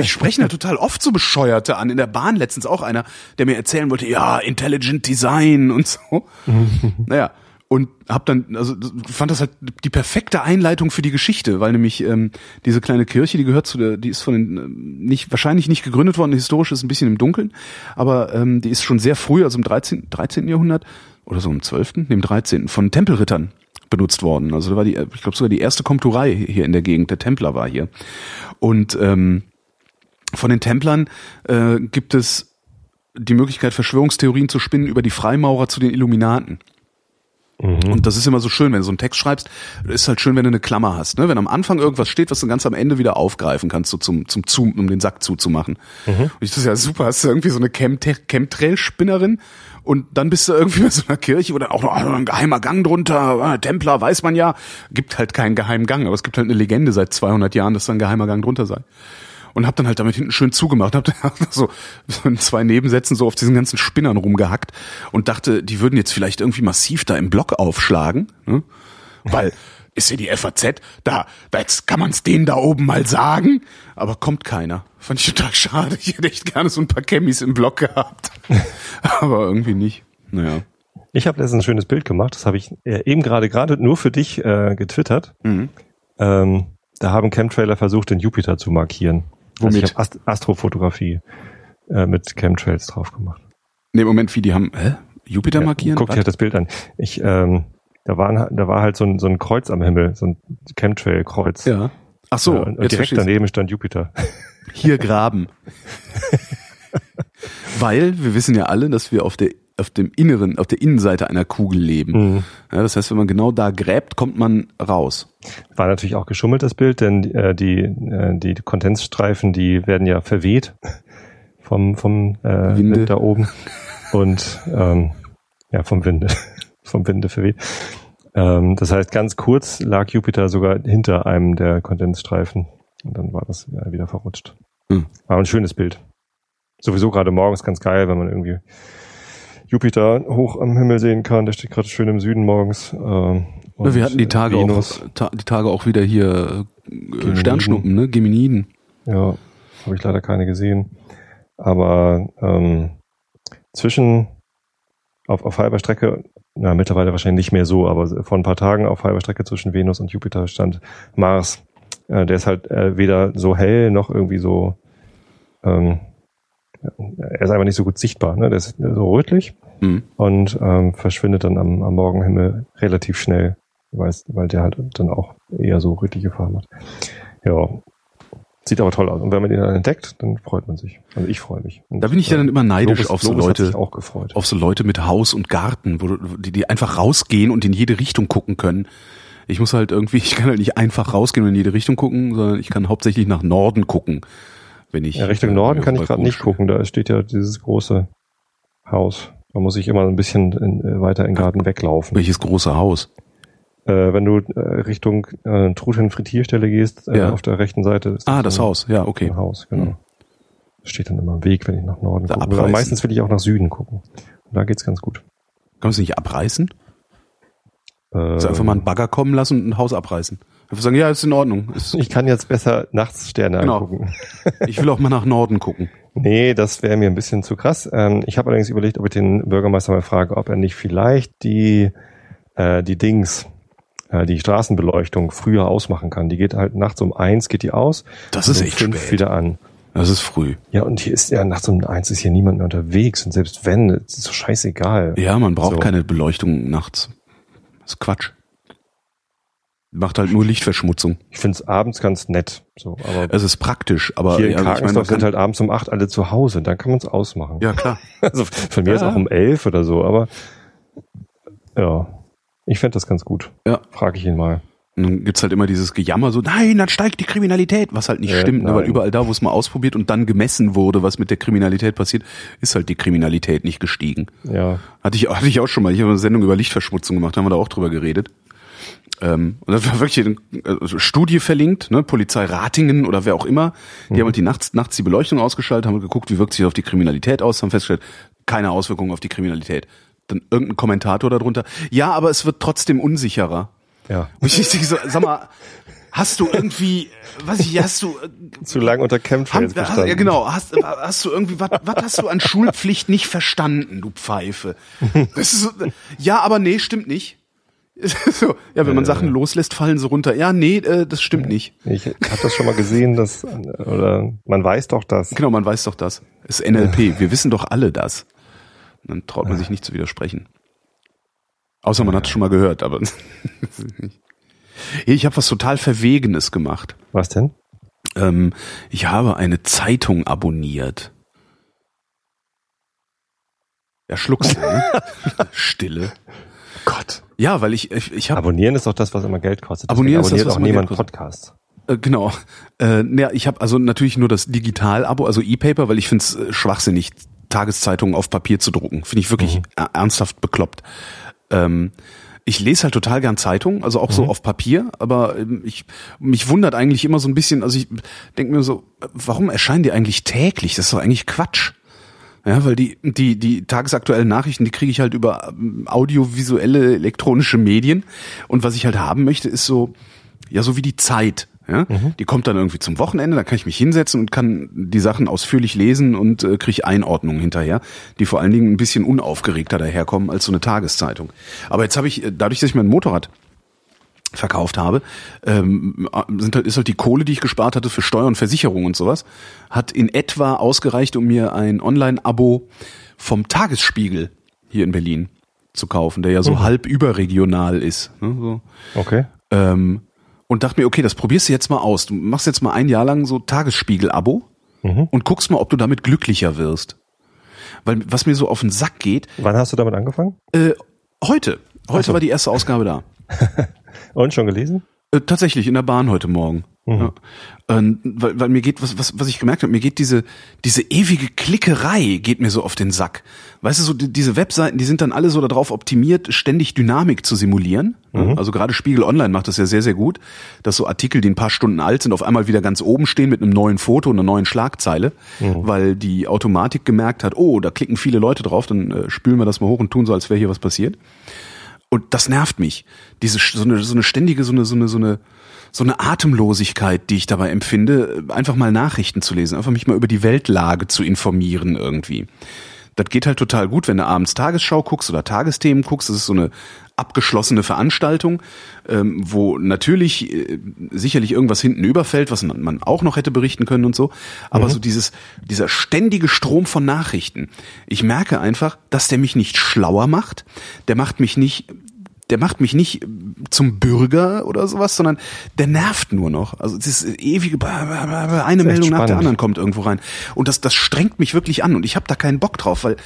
Speaker 2: Ich sprechen halt total oft so Bescheuerte an. In der Bahn letztens auch einer, der mir erzählen wollte, ja, Intelligent Design und so. [laughs] naja, und hab dann, also fand das halt die perfekte Einleitung für die Geschichte, weil nämlich ähm, diese kleine Kirche, die gehört zu der, die ist von den ähm, nicht wahrscheinlich nicht gegründet worden, historisch ist ein bisschen im Dunkeln, aber ähm, die ist schon sehr früh, also im 13. 13. Jahrhundert oder so im 12., nee, im 13. von Tempelrittern benutzt worden. Also da war die, ich glaube sogar die erste Komturei hier in der Gegend, der Templer war hier. Und ähm, von den Templern äh, gibt es die Möglichkeit, Verschwörungstheorien zu spinnen über die Freimaurer zu den Illuminaten. Und das ist immer so schön, wenn du so einen Text schreibst, ist halt schön, wenn du eine Klammer hast, ne? Wenn am Anfang irgendwas steht, was du ganz am Ende wieder aufgreifen kannst, so zum, zum Zoom, um den Sack zuzumachen. Und ich das ist ja super, hast du irgendwie so eine Chemtrail-Spinnerin und dann bist du irgendwie [laughs] bei so einer Kirche, wo dann auch noch ein geheimer Gang drunter, ah, Templer, weiß man ja, gibt halt keinen geheimen Gang, aber es gibt halt eine Legende seit 200 Jahren, dass da ein geheimer Gang drunter sei und hab dann halt damit hinten schön zugemacht, hab dann [laughs] so, so in zwei Nebensätzen so auf diesen ganzen Spinnern rumgehackt und dachte, die würden jetzt vielleicht irgendwie massiv da im Block aufschlagen, ne? weil ist ja die FAZ, da, da jetzt kann man's denen da oben mal sagen, aber kommt keiner. Fand ich total schade. Ich hätte echt gerne so ein paar Chemmis im Block gehabt, [laughs] aber irgendwie nicht. Naja.
Speaker 1: Ich habe letztens ein schönes Bild gemacht, das habe ich äh, eben gerade gerade nur für dich äh, getwittert.
Speaker 2: Mhm.
Speaker 1: Ähm, da haben Chemtrailer versucht, den Jupiter zu markieren. Also
Speaker 2: Womit?
Speaker 1: ich habe Ast Astrofotografie äh, mit Chemtrails drauf gemacht.
Speaker 2: Nee, Moment, wie die haben, hä? Jupiter markieren?
Speaker 1: Guck dir halt das Bild an. Ich, ähm, da, waren, da war halt so ein, so ein Kreuz am Himmel, so ein Chemtrail-Kreuz.
Speaker 2: ja. Ach so,
Speaker 1: Ja, und direkt daneben stand Jupiter.
Speaker 2: Hier graben. Weil wir wissen ja alle, dass wir auf der auf dem Inneren, auf der Innenseite einer Kugel leben.
Speaker 1: Mhm.
Speaker 2: Ja, das heißt, wenn man genau da gräbt, kommt man raus.
Speaker 1: War natürlich auch geschummelt, das Bild, denn äh, die, äh, die Kondensstreifen, die werden ja verweht vom, vom äh,
Speaker 2: Winde.
Speaker 1: Wind da oben. Und ähm, ja, vom Winde. [laughs] vom Winde verweht. Ähm, das heißt, ganz kurz lag Jupiter sogar hinter einem der Kondensstreifen. Und dann war das ja, wieder verrutscht.
Speaker 2: Hm.
Speaker 1: War ein schönes Bild. Sowieso gerade morgens ganz geil, wenn man irgendwie Jupiter hoch am Himmel sehen kann. Der steht gerade schön im Süden morgens. Ähm,
Speaker 2: wir hatten die Tage
Speaker 1: Venus.
Speaker 2: auch, ta die Tage auch wieder hier äh,
Speaker 1: Geminiden.
Speaker 2: Sternschnuppen, ne? Geminiden.
Speaker 1: Ja, habe ich leider keine gesehen. Aber ähm, zwischen auf, auf halber Strecke, na mittlerweile wahrscheinlich nicht mehr so, aber vor ein paar Tagen auf halber Strecke zwischen Venus und Jupiter stand Mars. Äh, der ist halt äh, weder so hell noch irgendwie so, ähm, er ist einfach nicht so gut sichtbar. Ne? Der ist so rötlich
Speaker 2: Hm.
Speaker 1: und ähm, verschwindet dann am, am Morgenhimmel relativ schnell. weiß, weil der halt dann auch eher so richtige Farben hat. Ja. Sieht aber toll aus. Und wenn man ihn dann entdeckt, dann freut man sich. Also ich freue mich. Und
Speaker 2: Da bin ich ja dann immer neidisch
Speaker 1: Lobis-
Speaker 2: auf so
Speaker 1: Lobis hat
Speaker 2: Leute,
Speaker 1: auch gefreut.
Speaker 2: auf so Leute mit Haus und Garten, wo die, die einfach rausgehen und in jede Richtung gucken können. Ich muss halt irgendwie, [laughs] ich kann halt nicht einfach rausgehen und in jede Richtung gucken, sondern ich kann hauptsächlich nach Norden gucken, wenn ich.
Speaker 1: Ja, Richtung
Speaker 2: äh,
Speaker 1: Norden kann ich gerade nicht gucken. Da steht ja dieses große Haus. Da muss ich immer ein bisschen in, äh, weiter in den Garten weglaufen.
Speaker 2: Welches große Haus?
Speaker 1: Äh, wenn du äh, Richtung äh, Truthahn Frittierstelle gehst, äh,
Speaker 2: Ja.
Speaker 1: auf der rechten Seite ist
Speaker 2: Ah, das
Speaker 1: so ein-
Speaker 2: Haus. Ja, okay.
Speaker 1: Ein Haus, genau.
Speaker 2: Hm.
Speaker 1: Das steht dann immer im Weg, wenn ich nach Norden
Speaker 2: Da
Speaker 1: gucke. Aber meistens will ich auch nach Süden gucken. Und da geht's ganz gut.
Speaker 2: Kann man es nicht abreißen? Also einfach mal einen Bagger kommen lassen und ein Haus abreißen. Einfach sagen, ja, ist in Ordnung. Ist,
Speaker 1: ich kann jetzt besser nachts Sterne
Speaker 2: Genau.
Speaker 1: angucken. [laughs]
Speaker 2: ich will auch mal nach Norden gucken.
Speaker 1: Nee, das wäre mir ein bisschen zu krass. Ähm, ich habe allerdings überlegt, ob ich den Bürgermeister mal frage, ob er nicht vielleicht die, äh, die Dings, äh, die Straßenbeleuchtung früher ausmachen kann. Die geht halt nachts um eins geht die aus.
Speaker 2: Das ist
Speaker 1: um
Speaker 2: echt
Speaker 1: fünf
Speaker 2: spät.
Speaker 1: wieder an.
Speaker 2: Das ist früh.
Speaker 1: Ja, und hier ist ja nachts um eins ist hier niemand mehr unterwegs. Und selbst wenn, es ist so scheißegal.
Speaker 2: Ja, man braucht
Speaker 1: So.
Speaker 2: keine Beleuchtung nachts. Das ist Quatsch. Macht halt nur Lichtverschmutzung.
Speaker 1: Ich finde es abends ganz nett. So, aber
Speaker 2: Es ist praktisch, aber
Speaker 1: hier in
Speaker 2: ja, ich man
Speaker 1: sind halt abends um acht alle zu Hause. Dann kann man es ausmachen.
Speaker 2: ja klar. [laughs]
Speaker 1: Also von mir ist
Speaker 2: Ja.
Speaker 1: auch um elf oder so, aber ja, ich fände das ganz gut.
Speaker 2: Ja.
Speaker 1: Frage ich ihn mal.
Speaker 2: Und dann gibt's halt immer dieses Gejammer so, nein, dann steigt die Kriminalität, was halt nicht
Speaker 1: Äh,
Speaker 2: stimmt, ne, weil überall da, wo es mal ausprobiert und dann gemessen wurde, was mit der Kriminalität passiert, ist halt die Kriminalität nicht gestiegen.
Speaker 1: Ja,
Speaker 2: Hatte ich, hatte ich auch schon mal. Ich habe eine Sendung über Lichtverschmutzung gemacht, haben wir da auch drüber geredet. Ähm, und das war wirklich eine also Studie verlinkt, ne, Polizei Ratingen oder wer auch immer. Die haben halt die nachts, nachts die Beleuchtung ausgeschaltet, haben geguckt, wie wirkt sich das auf die Kriminalität aus, haben festgestellt, keine Auswirkungen auf die Kriminalität. Dann irgendein Kommentator darunter. Ja, aber es wird trotzdem unsicherer.
Speaker 1: Ja.
Speaker 2: Und ich denke so, sag mal, hast du irgendwie, was ich, hast du, äh,
Speaker 1: Zu lange unter
Speaker 2: haben,
Speaker 1: Chemtrails
Speaker 2: hast,
Speaker 1: bestanden.
Speaker 2: ja genau, hast, hast du irgendwie, was, hast du an Schulpflicht nicht verstanden, du Pfeife? Das ist ja, aber nee, stimmt nicht. [laughs] So, ja, wenn man Sachen loslässt, fallen sie runter. Ja, nee, äh, das stimmt nicht.
Speaker 1: Ich habe das schon mal gesehen, dass oder man weiß doch das.
Speaker 2: Genau, man weiß doch das. Es ist NLP. Wir wissen doch alle das. Und dann traut man sich nicht zu widersprechen. Außer man hat es schon mal gehört, aber [laughs] ich habe was total Verwegenes gemacht.
Speaker 1: Was denn?
Speaker 2: Ähm, ich habe eine Zeitung abonniert. Ja, schluckst ne? [laughs] Stille.
Speaker 1: Gott.
Speaker 2: Ja, weil ich, ich, ich habe
Speaker 1: Abonnieren ist doch das, was immer Geld kostet.
Speaker 2: Abonnieren ist das, was
Speaker 1: abonniert auch niemand. Podcasts.
Speaker 2: Äh, genau. Äh, ja, ich habe also natürlich nur das Digital-Abo, also E-Paper, weil ich finde es äh, schwachsinnig, Tageszeitungen auf Papier zu drucken. Finde ich wirklich er- ernsthaft bekloppt. Ähm, ich lese halt total gern Zeitungen, also auch so auf Papier, aber ähm, ich mich wundert eigentlich immer so ein bisschen, also ich denke mir so, warum erscheinen die eigentlich täglich? Das ist doch eigentlich Quatsch. Ja, weil die, die, die tagesaktuellen Nachrichten, die kriege ich halt über ähm, audiovisuelle elektronische Medien. Und was ich halt haben möchte, ist so, ja, so wie die Zeit. Ja? Die kommt dann irgendwie zum Wochenende, da kann ich mich hinsetzen und kann die Sachen ausführlich lesen und äh, kriege Einordnungen hinterher, die vor allen Dingen ein bisschen unaufgeregter daherkommen als so eine Tageszeitung. Aber jetzt habe ich, äh, dadurch, dass ich mein Motorrad verkauft habe, ähm, sind halt, ist halt die Kohle, die ich gespart hatte für Steuern, Versicherung und sowas, hat in etwa ausgereicht, um mir ein Online-Abo vom Tagesspiegel hier in Berlin zu kaufen, der ja so halb überregional ist. Ne, so.
Speaker 1: Okay.
Speaker 2: ähm, und dachte mir, okay, das probierst du jetzt mal aus. Du machst jetzt mal ein Jahr lang so Tagesspiegel-Abo
Speaker 1: Mhm.
Speaker 2: und guckst mal, ob du damit glücklicher wirst. Weil was mir so auf den Sack geht,
Speaker 1: Wann hast du damit angefangen?
Speaker 2: äh, heute, heute
Speaker 1: so.
Speaker 2: war die erste Ausgabe da. [laughs]
Speaker 1: Und schon gelesen?
Speaker 2: Äh, tatsächlich in der Bahn heute Morgen. Ja. Ähm, weil, weil mir geht, was, was, was ich gemerkt habe, mir geht diese, diese ewige Klickerei geht mir so auf den Sack. Weißt du, so die, diese Webseiten, die sind dann alle so darauf optimiert, ständig Dynamik zu simulieren. Ja, Also gerade Spiegel Online macht das ja sehr, sehr gut, dass so Artikel, die ein paar Stunden alt sind, auf einmal wieder ganz oben stehen mit einem neuen Foto und einer neuen Schlagzeile, weil die Automatik gemerkt hat, oh, da klicken viele Leute drauf, dann äh, spülen wir das mal hoch und tun so, als wäre hier was passiert. Und das nervt mich. Diese so eine, so eine ständige, so eine, so eine, so eine, so eine Atemlosigkeit, die ich dabei empfinde, einfach mal Nachrichten zu lesen, einfach mich mal über die Weltlage zu informieren irgendwie. Das geht halt total gut, wenn du abends Tagesschau guckst oder Tagesthemen guckst. Das ist so eine abgeschlossene Veranstaltung, ähm, wo natürlich äh, sicherlich irgendwas hinten überfällt, was man, man auch noch hätte berichten können und so. Aber so dieses, dieser ständige Strom von Nachrichten. Ich merke einfach, dass der mich nicht schlauer macht. Der macht mich nicht der macht mich nicht zum Bürger oder sowas, sondern der nervt nur noch. Also es ist ewige, eine Meldung nach der anderen kommt irgendwo rein. Und das, das strengt mich wirklich an und ich habe da keinen Bock drauf, weil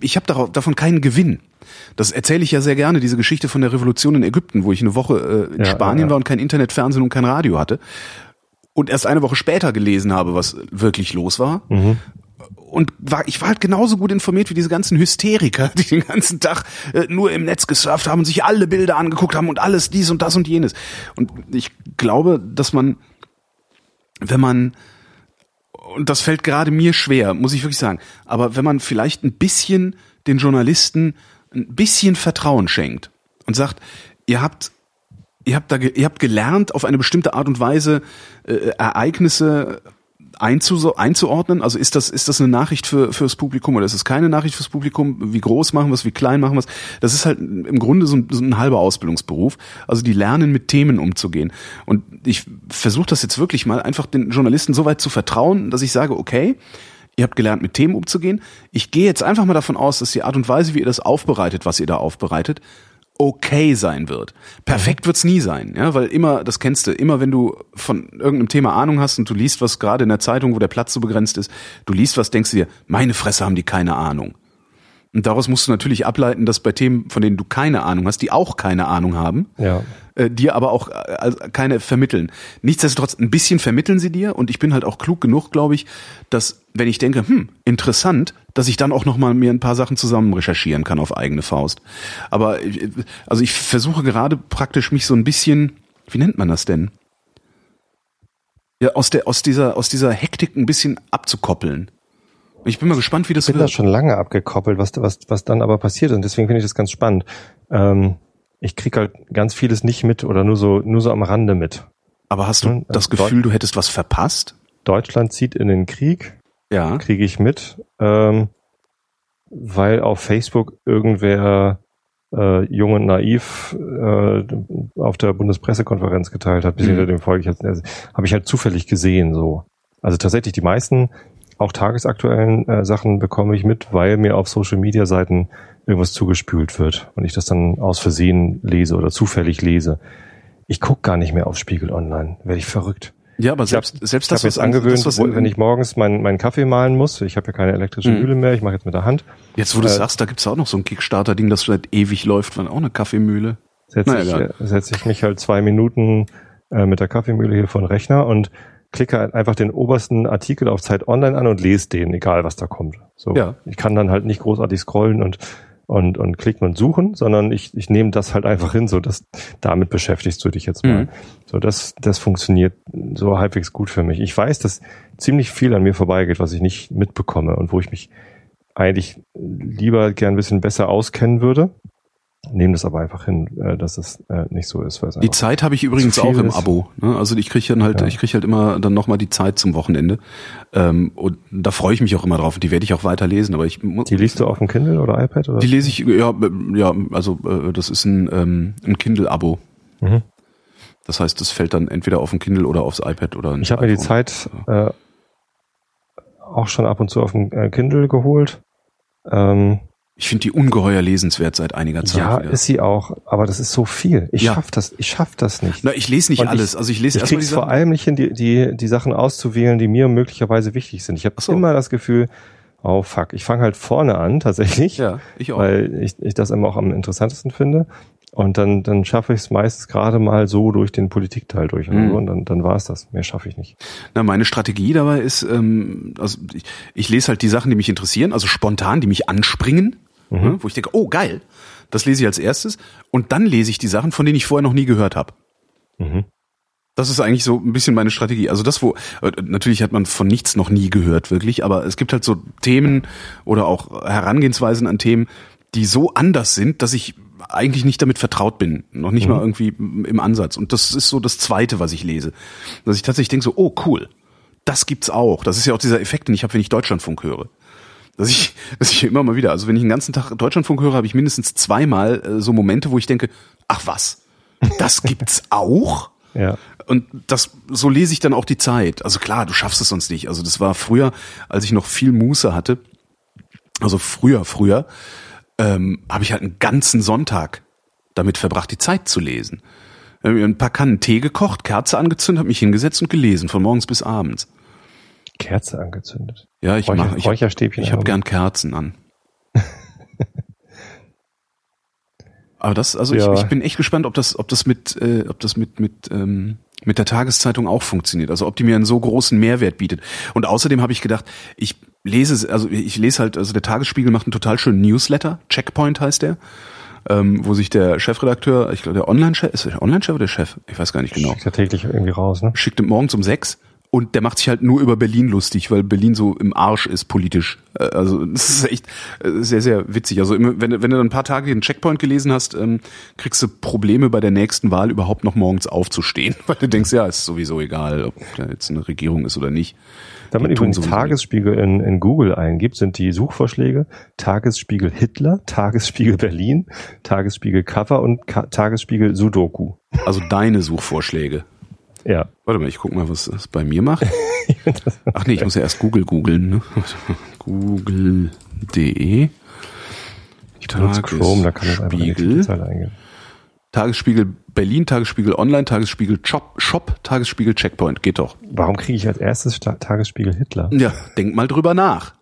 Speaker 2: ich habe davon keinen Gewinn. Das erzähle ich ja sehr gerne, diese Geschichte von der Revolution in Ägypten, wo ich eine Woche äh, in ja, Spanien ja, ja. war und kein Internet, Fernsehen und kein Radio hatte. Und erst eine Woche später gelesen habe, was wirklich los war. Mhm und war, ich war halt genauso gut informiert wie diese ganzen Hysteriker, die den ganzen Tag äh, nur im Netz gesurft haben und sich alle Bilder angeguckt haben und alles dies und das und jenes. Und ich glaube, dass man, wenn man, und das fällt gerade mir schwer, muss ich wirklich sagen, aber wenn man vielleicht ein bisschen den Journalisten ein bisschen Vertrauen schenkt und sagt, ihr habt ihr habt da ihr habt gelernt auf eine bestimmte Art und Weise äh, Ereignisse einzu, einzuordnen? Also ist das, ist das eine Nachricht für, fürs Publikum oder ist es keine Nachricht fürs Publikum? Wie groß machen wir es, wie klein machen wir es? Das ist halt im Grunde so ein, so ein halber Ausbildungsberuf. Also die lernen mit Themen umzugehen. Und ich versuche das jetzt wirklich mal einfach den Journalisten so weit zu vertrauen, dass ich sage, okay, ihr habt gelernt, mit Themen umzugehen. Ich gehe jetzt einfach mal davon aus, dass die Art und Weise, wie ihr das aufbereitet, was ihr da aufbereitet, okay sein wird. Perfekt wird's nie sein, ja, weil immer, das kennst du, immer wenn du von irgendeinem Thema Ahnung hast und du liest was gerade in der Zeitung, wo der Platz so begrenzt ist, du liest was, denkst du dir, meine Fresse haben die keine Ahnung. Und daraus musst du natürlich ableiten, dass bei Themen, von denen du keine Ahnung hast, die auch keine Ahnung haben,
Speaker 1: ja.
Speaker 2: äh, dir aber auch äh, keine vermitteln. Nichtsdestotrotz, ein bisschen vermitteln sie dir und ich bin halt auch klug genug, glaube ich, dass wenn ich denke, hm, interessant, dass ich dann auch noch mal mir ein paar Sachen zusammen recherchieren kann auf eigene Faust. Aber äh, also ich versuche gerade praktisch mich so ein bisschen, wie nennt man das denn? Ja, aus der aus dieser aus dieser Hektik ein bisschen abzukoppeln. Ich bin mal gespannt, wie das
Speaker 1: wird. Ich bin da schon lange abgekoppelt, was, was, was dann aber passiert und deswegen finde ich das ganz spannend. Ähm, ich krieg halt ganz vieles nicht mit oder nur so, nur so am Rande mit.
Speaker 2: Aber hast du hm? das also Gefühl, du hättest was verpasst?
Speaker 1: Deutschland zieht in den Krieg.
Speaker 2: Ja.
Speaker 1: Kriege ich mit. Ähm, weil auf Facebook irgendwer äh, jung und naiv äh, auf der Bundespressekonferenz geteilt hat, bis mhm. hinter dem Volk. Also, Habe ich halt zufällig gesehen so. Also tatsächlich die meisten auch tagesaktuellen äh, Sachen bekomme ich mit, weil mir auf Social Media Seiten irgendwas zugespült wird und ich das dann aus Versehen lese oder zufällig lese. Ich guck gar nicht mehr auf Spiegel Online, werde ich verrückt.
Speaker 2: Ja, aber selbst,
Speaker 1: ich hab,
Speaker 2: selbst
Speaker 1: das, was jetzt angewöhnt, das, wenn ich morgens meinen meinen Kaffee mahlen muss, ich habe ja keine elektrische. Mühle mehr, ich mache jetzt mit der Hand.
Speaker 2: Jetzt, wo du äh, sagst, da gibt's auch noch so ein Kickstarter-Ding, das seit ewig läuft, von auch eine Kaffeemühle.
Speaker 1: Setze naja, ich, setz ich mich halt zwei Minuten äh, mit der Kaffeemühle hier vor den Rechner und klicke halt einfach den obersten Artikel auf Zeit Online an und lese den, egal was da kommt. So,
Speaker 2: ja.
Speaker 1: ich kann dann halt nicht großartig scrollen und und und klicken und suchen, sondern ich ich nehme das halt einfach hin, so dass damit beschäftigst du dich jetzt mal. Mhm. So das das funktioniert so halbwegs gut für mich. Ich weiß, dass ziemlich viel an mir vorbeigeht, was ich nicht mitbekomme und wo ich mich eigentlich lieber gern ein bisschen besser auskennen würde nehmen das aber einfach hin, äh, dass es äh, nicht so ist. Weil
Speaker 2: die Zeit habe ich übrigens auch im ist. Abo. Ne? Also ich kriege dann halt, ja. ich kriege halt immer dann nochmal die Zeit zum Wochenende. Ähm, und da freue ich mich auch immer drauf. Und die werde ich auch weiter lesen. Aber ich
Speaker 1: die liest du auf dem Kindle oder iPad oder?
Speaker 2: Die lese ich ja, ja. Also äh, das ist ein ähm, ein Kindle-Abo. Mhm. Das heißt, das fällt dann entweder auf dem Kindle oder aufs iPad oder.
Speaker 1: Ich habe mir die Zeit äh, auch schon ab und zu auf dem Kindle geholt. Ähm,
Speaker 2: ich finde die ungeheuer lesenswert seit einiger Zeit.
Speaker 1: Ja, wieder. ist sie auch, aber das ist so viel. Ich ja. schaff das, ich schaff das nicht.
Speaker 2: Na, ich lese nicht Und alles. Ich, also ich lese
Speaker 1: ich erstmal vor allem nicht hin, die, die, die Sachen auszuwählen, die mir möglicherweise wichtig sind. Ich habe so. immer das Gefühl, oh fuck, ich fange halt vorne an tatsächlich.
Speaker 2: Ja, ich auch.
Speaker 1: Weil ich, ich das immer auch am interessantesten finde. Und dann, dann schaffe ich es meistens gerade mal so durch den Politikteil durch mhm. und dann, dann war es das. Mehr schaffe ich nicht.
Speaker 2: Na, meine Strategie dabei ist, ähm, also ich, ich lese halt die Sachen, die mich interessieren, also spontan, die mich anspringen mhm. Ne, wo ich denke, oh geil, das lese ich als erstes und dann lese ich die Sachen, von denen ich vorher noch nie gehört habe. Mhm. Das ist eigentlich so ein bisschen meine Strategie. Also das, wo äh, natürlich hat man von nichts noch nie gehört, wirklich, aber es gibt halt so Themen oder auch Herangehensweisen an Themen, die so anders sind, dass ich eigentlich nicht damit vertraut bin, noch nicht mhm. mal irgendwie im Ansatz. Und das ist so das Zweite, was ich lese, dass ich tatsächlich denke so, oh cool, das gibt's auch. Das ist ja auch dieser Effekt, den ich habe, wenn ich Deutschlandfunk höre dass ich, [laughs] dass ich immer mal wieder, also wenn ich den ganzen Tag Deutschlandfunk höre, habe ich mindestens zweimal äh, so Momente, wo ich denke, ach was, das gibt's [laughs] auch?
Speaker 1: Ja.
Speaker 2: Und das, so lese ich dann auch die Zeit. Also klar, du schaffst es sonst nicht. Also das war früher, als ich noch viel Muße hatte, also früher, früher, ähm, habe ich halt einen ganzen Sonntag damit verbracht, die Zeit zu lesen. Hab mir ein paar Kannen Tee gekocht, Kerze angezündet, habe mich hingesetzt und gelesen, von morgens bis abends.
Speaker 1: Kerze angezündet.
Speaker 2: Ja, ich
Speaker 1: Räucher-
Speaker 2: mache, ich,
Speaker 1: Räucherstäbchen
Speaker 2: ich habe gern Kerzen an. [laughs] Aber das, also
Speaker 1: Ja.
Speaker 2: ich, ich bin echt gespannt, ob das, ob das mit, äh, ob das mit mit ähm, mit der Tageszeitung auch funktioniert. Also ob die mir einen so großen Mehrwert bietet. Und außerdem habe ich gedacht, ich lese, also ich lese halt, also der Tagesspiegel macht einen total schönen Newsletter. Checkpoint heißt der, ähm, wo sich der Chefredakteur, ich glaube der Online-Chef, ist der Online-Chef oder der Chef? Ich weiß gar nicht genau
Speaker 1: Schickt ja täglich irgendwie raus, ne?
Speaker 2: schickt morgens um sechs und der macht sich halt nur über Berlin lustig, weil Berlin so im Arsch ist politisch. Äh, Also [laughs] das ist echt äh, sehr, sehr witzig. Also immer, wenn, du- wenn du dann ein paar Tage den Checkpoint gelesen hast, ähm, kriegst du Probleme bei der nächsten Wahl überhaupt noch morgens aufzustehen, [laughs] weil du denkst, ja, ist sowieso egal, ob da jetzt eine Regierung ist oder nicht.
Speaker 1: Wenn man übrigens Tagesspiegel in, in Google eingibt, sind die Suchvorschläge Tagesspiegel Hitler, Tagesspiegel Berlin, Tagesspiegel Cover und Ka Tagesspiegel Sudoku.
Speaker 2: Also deine Suchvorschläge.
Speaker 1: Ja.
Speaker 2: Warte mal, ich guck mal, was das bei mir macht. [laughs] Ach nee, ich muss ja erst Google googeln. Ne? Google.de
Speaker 1: Ich benutze Chrome, da kann ich einfach
Speaker 2: Tagesspiegel.
Speaker 1: Zahl eingeben.
Speaker 2: Tagesspiegel Berlin, Tagesspiegel Online, Tagesspiegel Shop, Shop Tagesspiegel Checkpoint. Geht doch.
Speaker 1: Warum kriege ich als erstes Ta Tagesspiegel Hitler?
Speaker 2: Ja, denk mal drüber nach.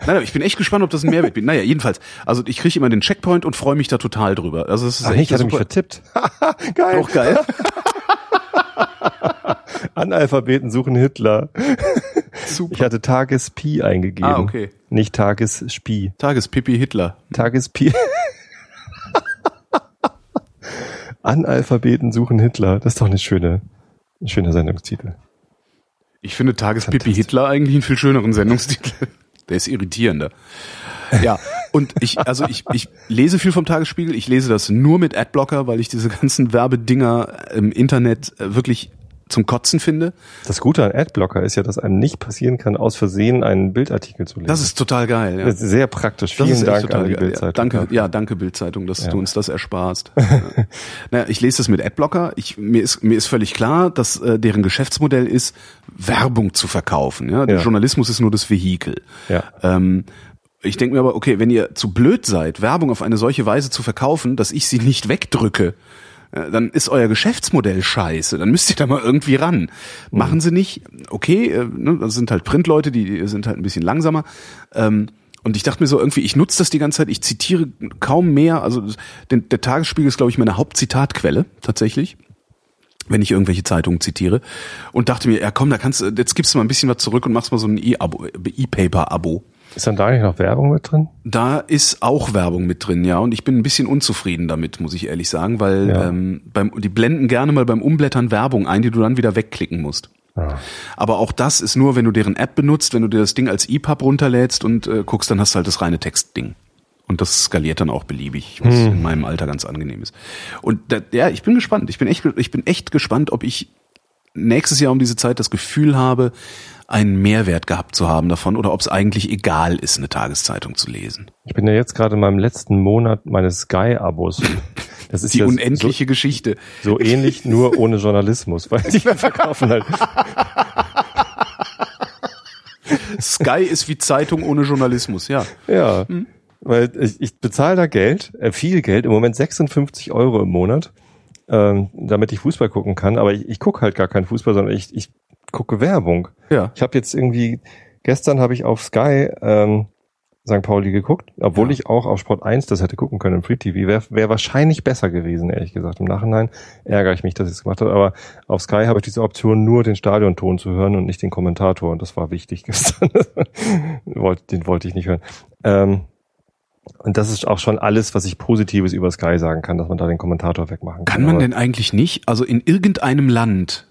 Speaker 2: Nein, aber ich bin echt gespannt, ob das einen Mehrwert bietet. Naja, jedenfalls. Also ich kriege immer den Checkpoint und freue mich da total drüber. Also es ist
Speaker 1: Ach,
Speaker 2: echt
Speaker 1: ich hatte mich
Speaker 2: super.
Speaker 1: vertippt. [laughs] geil.
Speaker 2: Auch geil. [laughs]
Speaker 1: Analphabeten suchen Hitler.
Speaker 2: Super.
Speaker 1: Ich hatte Tagespi eingegeben.
Speaker 2: Ah, okay.
Speaker 1: Nicht Tagesspie.
Speaker 2: Tagespipi Hitler.
Speaker 1: Tagespi. Analphabeten suchen Hitler. Das ist doch eine schöne, ein schöner Sendungstitel.
Speaker 2: Ich finde Tagespipi. Hitler eigentlich einen viel schöneren Sendungstitel. [laughs] Der ist irritierender. Ja, und ich, also ich, ich lese viel vom Tagesspiegel. Ich lese das nur mit Adblocker, weil ich diese ganzen Werbedinger im Internet äh, wirklich zum Kotzen finde.
Speaker 1: Das Gute an Adblocker ist ja, dass einem nicht passieren kann, aus Versehen einen Bildartikel zu lesen.
Speaker 2: Das ist total geil. Ja.
Speaker 1: Sehr praktisch.
Speaker 2: Das
Speaker 1: Vielen Dank an die
Speaker 2: geil. Ja,
Speaker 1: Bildzeitung.
Speaker 2: danke, ja, danke Bildzeitung, dass
Speaker 1: Ja.
Speaker 2: du uns das ersparst. [laughs] Ja. naja, ich lese das mit Adblocker. Ich, mir ist mir ist völlig klar, dass äh, deren Geschäftsmodell ist, Werbung zu verkaufen. Ja, der. Journalismus ist nur das Vehikel.
Speaker 1: Ja.
Speaker 2: Ähm, ich denke mir aber, okay, wenn ihr zu blöd seid, Werbung auf eine solche Weise zu verkaufen, dass ich sie nicht wegdrücke, dann ist euer Geschäftsmodell scheiße. Dann müsst ihr da mal irgendwie ran. Machen sie nicht. Okay, äh, ne, das sind halt Printleute, die sind halt ein bisschen langsamer. Ähm, und ich dachte mir so irgendwie, ich nutze das die ganze Zeit, ich zitiere kaum mehr. Also der Tagesspiegel ist, glaube ich, meine Hauptzitatquelle tatsächlich wenn ich irgendwelche Zeitungen zitiere und dachte mir, ja komm, da kannst du, jetzt gibst du mal ein bisschen was zurück und machst mal so ein E-Abo, E-Paper-Abo.
Speaker 1: Ist dann da nicht noch Werbung mit drin?
Speaker 2: Da ist auch Werbung mit drin, ja. Und ich bin ein bisschen unzufrieden damit, muss ich ehrlich sagen, weil
Speaker 1: Ja.
Speaker 2: ähm, beim, die blenden gerne mal beim Umblättern Werbung ein, die du dann wieder wegklicken musst.
Speaker 1: Ah.
Speaker 2: Aber auch das ist nur, wenn du deren App benutzt, wenn du dir das Ding als EPUB runterlädst und äh, guckst, dann hast du halt das reine Textding. Und das skaliert dann auch beliebig, was in meinem Alter ganz angenehm ist. Und da, ja, ich bin gespannt. Ich bin echt, ich bin echt gespannt, ob ich nächstes Jahr um diese Zeit das Gefühl habe, einen Mehrwert gehabt zu haben davon oder ob es eigentlich egal ist, eine Tageszeitung zu lesen.
Speaker 1: Ich bin ja jetzt gerade in meinem letzten Monat meines Sky-Abos. Das ist
Speaker 2: Die
Speaker 1: ja
Speaker 2: unendliche Geschichte.
Speaker 1: So, so ähnlich, nur ohne Journalismus, weil die verkaufen halt.
Speaker 2: Sky ist wie Zeitung ohne Journalismus, ja.
Speaker 1: Ja, weil ich, ich bezahle da Geld, äh, viel Geld, im Moment 56 Euro im Monat, ähm, damit ich Fußball gucken kann. Aber ich, ich gucke halt gar keinen Fußball, sondern ich, ich gucke Werbung.
Speaker 2: Ja.
Speaker 1: Ich habe jetzt irgendwie, gestern habe ich auf Sky ähm, St. Pauli geguckt, obwohl
Speaker 2: Ja.
Speaker 1: ich auch auf Sport 1 das hätte gucken können im Free TV. Wäre wär wahrscheinlich besser gewesen, ehrlich gesagt. Im Nachhinein ärgere ich mich, dass ich es gemacht habe. Aber auf Sky habe ich diese Option, nur den Stadionton zu hören und nicht den Kommentator. Und das war wichtig [laughs] gestern. Den wollte ich nicht hören. Ähm, und das ist auch schon alles, was ich Positives über Sky sagen kann, dass man da den Kommentator wegmachen kann.
Speaker 2: Kann man
Speaker 1: Aber
Speaker 2: denn eigentlich nicht, also in irgendeinem Land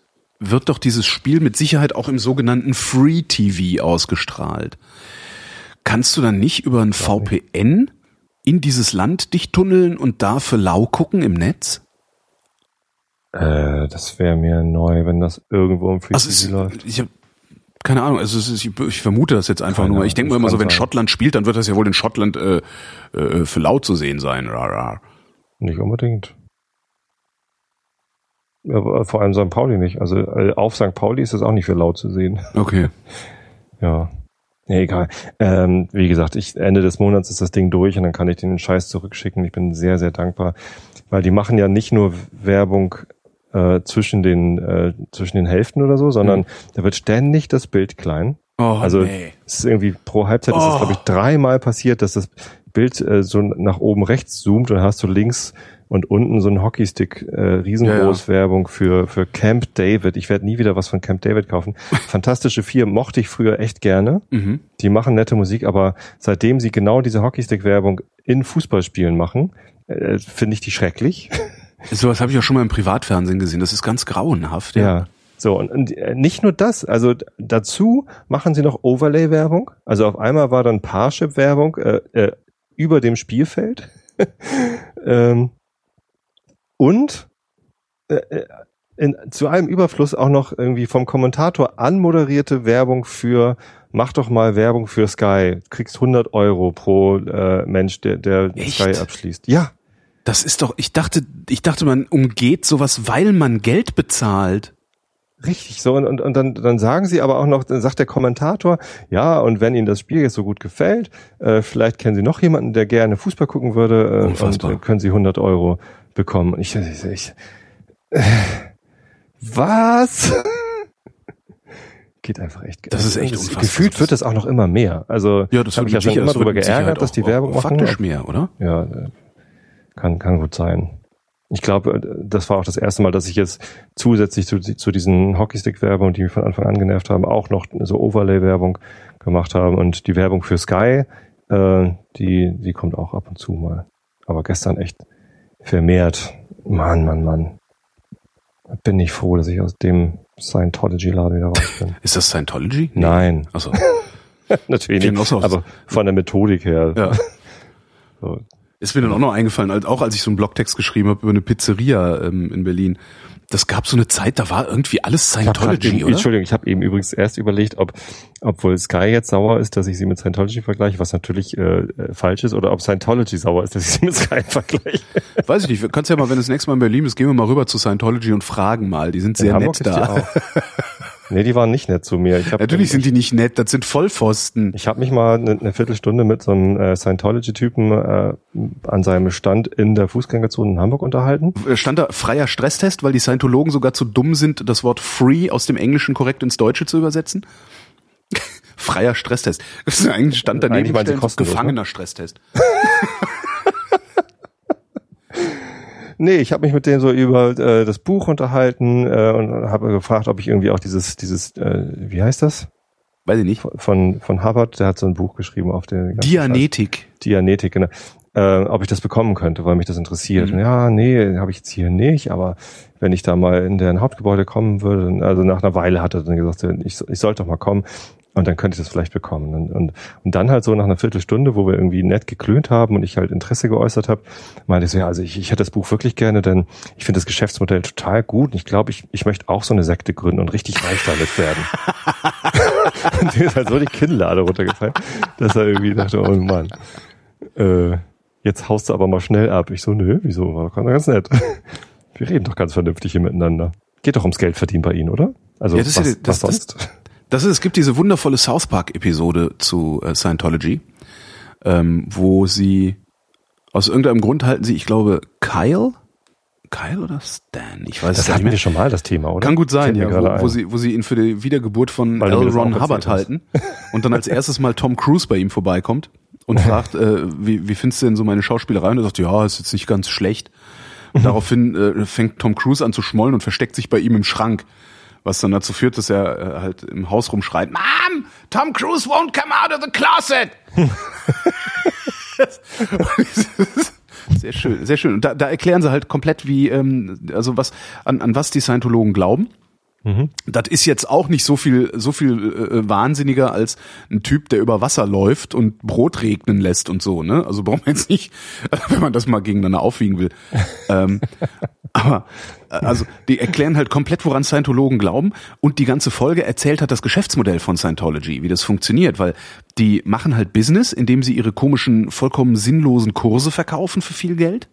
Speaker 2: wird doch dieses Spiel mit Sicherheit auch im sogenannten Free TV ausgestrahlt. Kannst du dann nicht über ein VPN in dieses Land dich tunneln und da für lau gucken im Netz?
Speaker 1: Äh, das wäre mir neu, wenn das irgendwo im Free
Speaker 2: Also
Speaker 1: TV
Speaker 2: es,
Speaker 1: läuft.
Speaker 2: ich hab, keine Ahnung, also ist, ich, vermute das jetzt einfach
Speaker 1: Keine
Speaker 2: nur. Ich denke mir immer so, wenn
Speaker 1: sein.
Speaker 2: Schottland spielt, dann wird das ja wohl in Schottland äh, äh, für laut zu sehen sein. Ra, ra.
Speaker 1: Nicht unbedingt. Vor allem St. Pauli nicht. Also äh, auf St. Pauli ist es auch nicht für laut zu sehen.
Speaker 2: Okay.
Speaker 1: Ja. Ja, egal. Ähm, wie gesagt, ich, Ende des Monats ist das Ding durch und dann kann ich den Scheiß zurückschicken. Ich bin sehr, sehr dankbar, weil die machen ja nicht nur Werbung äh, zwischen den äh, zwischen den Hälften oder so, sondern
Speaker 2: Mhm.
Speaker 1: da wird ständig das Bild klein.
Speaker 2: Oh,
Speaker 1: also
Speaker 2: nee.
Speaker 1: es ist irgendwie pro Halbzeit ist
Speaker 2: Oh.
Speaker 1: es glaube ich dreimal passiert, dass das Bild äh, so nach oben rechts zoomt und hast du links und unten so ein Hockeystick äh, riesengroß Werbung für für Camp David. Ich werde nie wieder was von Camp David kaufen. [laughs] Fantastische vier mochte ich früher echt gerne.
Speaker 2: Mhm.
Speaker 1: Die machen nette Musik, aber seitdem sie genau diese Hockeystick-Werbung in Fußballspielen machen, äh, finde ich die schrecklich. [laughs]
Speaker 2: Sowas habe ich auch schon mal im Privatfernsehen gesehen. Das ist ganz grauenhaft.
Speaker 1: Ja. So, und, und äh, nicht nur das, also dazu machen sie noch Overlay-Werbung. Also auf einmal war dann Parship-Werbung äh, äh, über dem Spielfeld. [laughs] ähm, und äh, äh, in, zu einem Überfluss auch noch irgendwie vom Kommentator anmoderierte Werbung für mach doch mal Werbung für Sky. Kriegst 100 Euro pro äh, Mensch, der, der
Speaker 2: Echt?
Speaker 1: Sky abschließt. Ja,
Speaker 2: Das ist doch, ich dachte, ich dachte, man umgeht sowas, weil man Geld bezahlt.
Speaker 1: Richtig, so und, und, und dann, dann sagen sie aber auch noch, dann sagt der Kommentator, ja, und wenn Ihnen das Spiel jetzt so gut gefällt, äh, vielleicht kennen Sie noch jemanden, der gerne Fußball gucken würde äh, und
Speaker 2: Unfassbar.
Speaker 1: äh, können Sie 100 Euro bekommen. Und ich, ich, ich äh, was? Geht einfach echt.
Speaker 2: Das ist echt unfassbar.
Speaker 1: Gefühlt wird es auch noch immer mehr. Also
Speaker 2: Ja, das
Speaker 1: habe ich ja schon immer
Speaker 2: das Sicherheit
Speaker 1: geärgert, dass die Werbung machen.
Speaker 2: Faktisch mehr, oder?
Speaker 1: Ja, kann, kann gut sein. Ich glaube, das war auch das erste Mal, dass ich jetzt zusätzlich zu, zu diesen Hockeystick-Werbung, die mich von Anfang an genervt haben, auch noch so Overlay-Werbung gemacht haben. Und die Werbung für Sky, äh, die, die kommt auch ab und zu mal. Aber gestern echt vermehrt. Mann, Mann, Mann. Bin ich froh, dass ich aus dem Scientology-Laden wieder raus bin. [laughs]
Speaker 2: Ist das Scientology?
Speaker 1: Nein,
Speaker 2: Also, [laughs]
Speaker 1: natürlich nicht. Aber von der Methodik her.
Speaker 2: ja. [laughs]
Speaker 1: So,
Speaker 2: Ist mir dann auch noch eingefallen, als, auch als ich so einen Blogtext geschrieben habe über eine Pizzeria ähm, in Berlin. Das gab so eine Zeit, da war irgendwie alles
Speaker 1: grad
Speaker 2: Scientology,
Speaker 1: eben,
Speaker 2: oder?
Speaker 1: Entschuldigung, ich habe eben übrigens erst überlegt, ob obwohl Sky jetzt sauer ist, dass ich sie mit Scientology vergleiche, was natürlich äh, äh, falsch ist, oder ob Scientology sauer ist, dass ich sie mit Sky [laughs] vergleiche.
Speaker 2: Weiß ich nicht. Wir kannst ja mal, wenn es nächste Mal in Berlin ist, gehen wir mal rüber zu Scientology und fragen mal. Die sind sehr nett da. [laughs]
Speaker 1: Nee, die waren nicht nett zu mir.
Speaker 2: Natürlich sind die nicht nett, das sind Vollpfosten.
Speaker 1: Ich habe mich mal eine, eine Viertelstunde mit so einem äh, Scientology-Typen äh, an seinem Stand in der Fußgängerzone in Hamburg unterhalten.
Speaker 2: Stand da freier Stresstest, weil die Scientologen sogar zu dumm sind, das Wort free aus dem Englischen korrekt ins Deutsche zu übersetzen? [laughs] freier Stresstest. Das [laughs] ist eigentlich stand daneben
Speaker 1: Eigentlich
Speaker 2: stellen,
Speaker 1: kostenlos, ne?
Speaker 2: gefangener Stresstest. [laughs]
Speaker 1: Nee, ich habe mich mit denen so über äh, das Buch unterhalten äh, und habe gefragt, ob ich irgendwie auch dieses, dieses, äh, wie heißt das?
Speaker 2: Weiß ich nicht.
Speaker 1: Von, von Hubbard, der hat so ein Buch geschrieben auf der
Speaker 2: Dianetik.
Speaker 1: Dianetik, genau. Äh, ob ich das bekommen könnte, weil mich das interessiert.
Speaker 2: Mhm.
Speaker 1: Ja, nee, habe ich jetzt hier nicht, aber wenn ich da mal in deren Hauptgebäude kommen würde, also nach einer Weile hat er dann gesagt, ich, ich sollte doch mal kommen und dann könnte ich das vielleicht bekommen. Und, und, und dann halt so nach einer Viertelstunde, wo wir irgendwie nett geklönt haben und ich halt Interesse geäußert habe, meinte ich so, ja, also ich, ich hätte das Buch wirklich gerne, denn ich finde das Geschäftsmodell total gut und ich glaube, ich, ich möchte auch so eine Sekte gründen und richtig reich damit werden. [laughs] und dem ist halt so die Kinnlade runtergefallen, dass er irgendwie dachte, oh Mann, äh, jetzt haust du aber mal schnell ab. Ich so, nö, wieso? War doch ganz nett. Wir reden doch ganz vernünftig hier miteinander. Geht doch ums Geld verdienen bei Ihnen, oder? Also
Speaker 2: Ja, das ist
Speaker 1: was,
Speaker 2: das-
Speaker 1: was
Speaker 2: das-
Speaker 1: sonst?
Speaker 2: Das ist, es gibt diese wundervolle South Park Episode zu äh, Scientology, ähm, wo sie aus irgendeinem Grund halten sie, ich glaube, Kyle, Kyle oder Stan, ich weiß
Speaker 1: das
Speaker 2: es nicht
Speaker 1: hatten
Speaker 2: mehr.
Speaker 1: wir schon mal, das Thema, oder?
Speaker 2: Kann gut sein, ja, wo, wo sie, wo sie ihn für die Wiedergeburt von
Speaker 1: Weil
Speaker 2: L.
Speaker 1: das
Speaker 2: Ron Hubbard halten [laughs] und dann als erstes mal Tom Cruise bei ihm vorbeikommt und [laughs] fragt, äh, wie, wie findest du denn so meine Schauspielerei? Und er sagt, ja, ist jetzt nicht ganz schlecht. Und daraufhin äh, fängt Tom Cruise an zu schmollen und versteckt sich bei ihm im Schrank. Was dann dazu führt, dass er äh, halt im Haus rumschreit, Mom, Tom Cruise won't come out of the closet. [laughs] sehr schön, sehr schön. Und da, da erklären sie halt komplett, wie, ähm, also was, an, an was die Scientologen glauben. Das ist jetzt auch nicht so viel, so viel äh, wahnsinniger als ein Typ, der über Wasser läuft und Brot regnen lässt und so. Ne? Also braucht man jetzt nicht, [laughs] wenn man das mal gegeneinander aufwiegen will. ähm, [laughs] aber äh, also die erklären halt komplett, woran Scientologen glauben und die ganze Folge erzählt hat das Geschäftsmodell von Scientology, wie das funktioniert, weil die machen halt Business, indem sie ihre komischen, vollkommen sinnlosen Kurse verkaufen für viel Geld.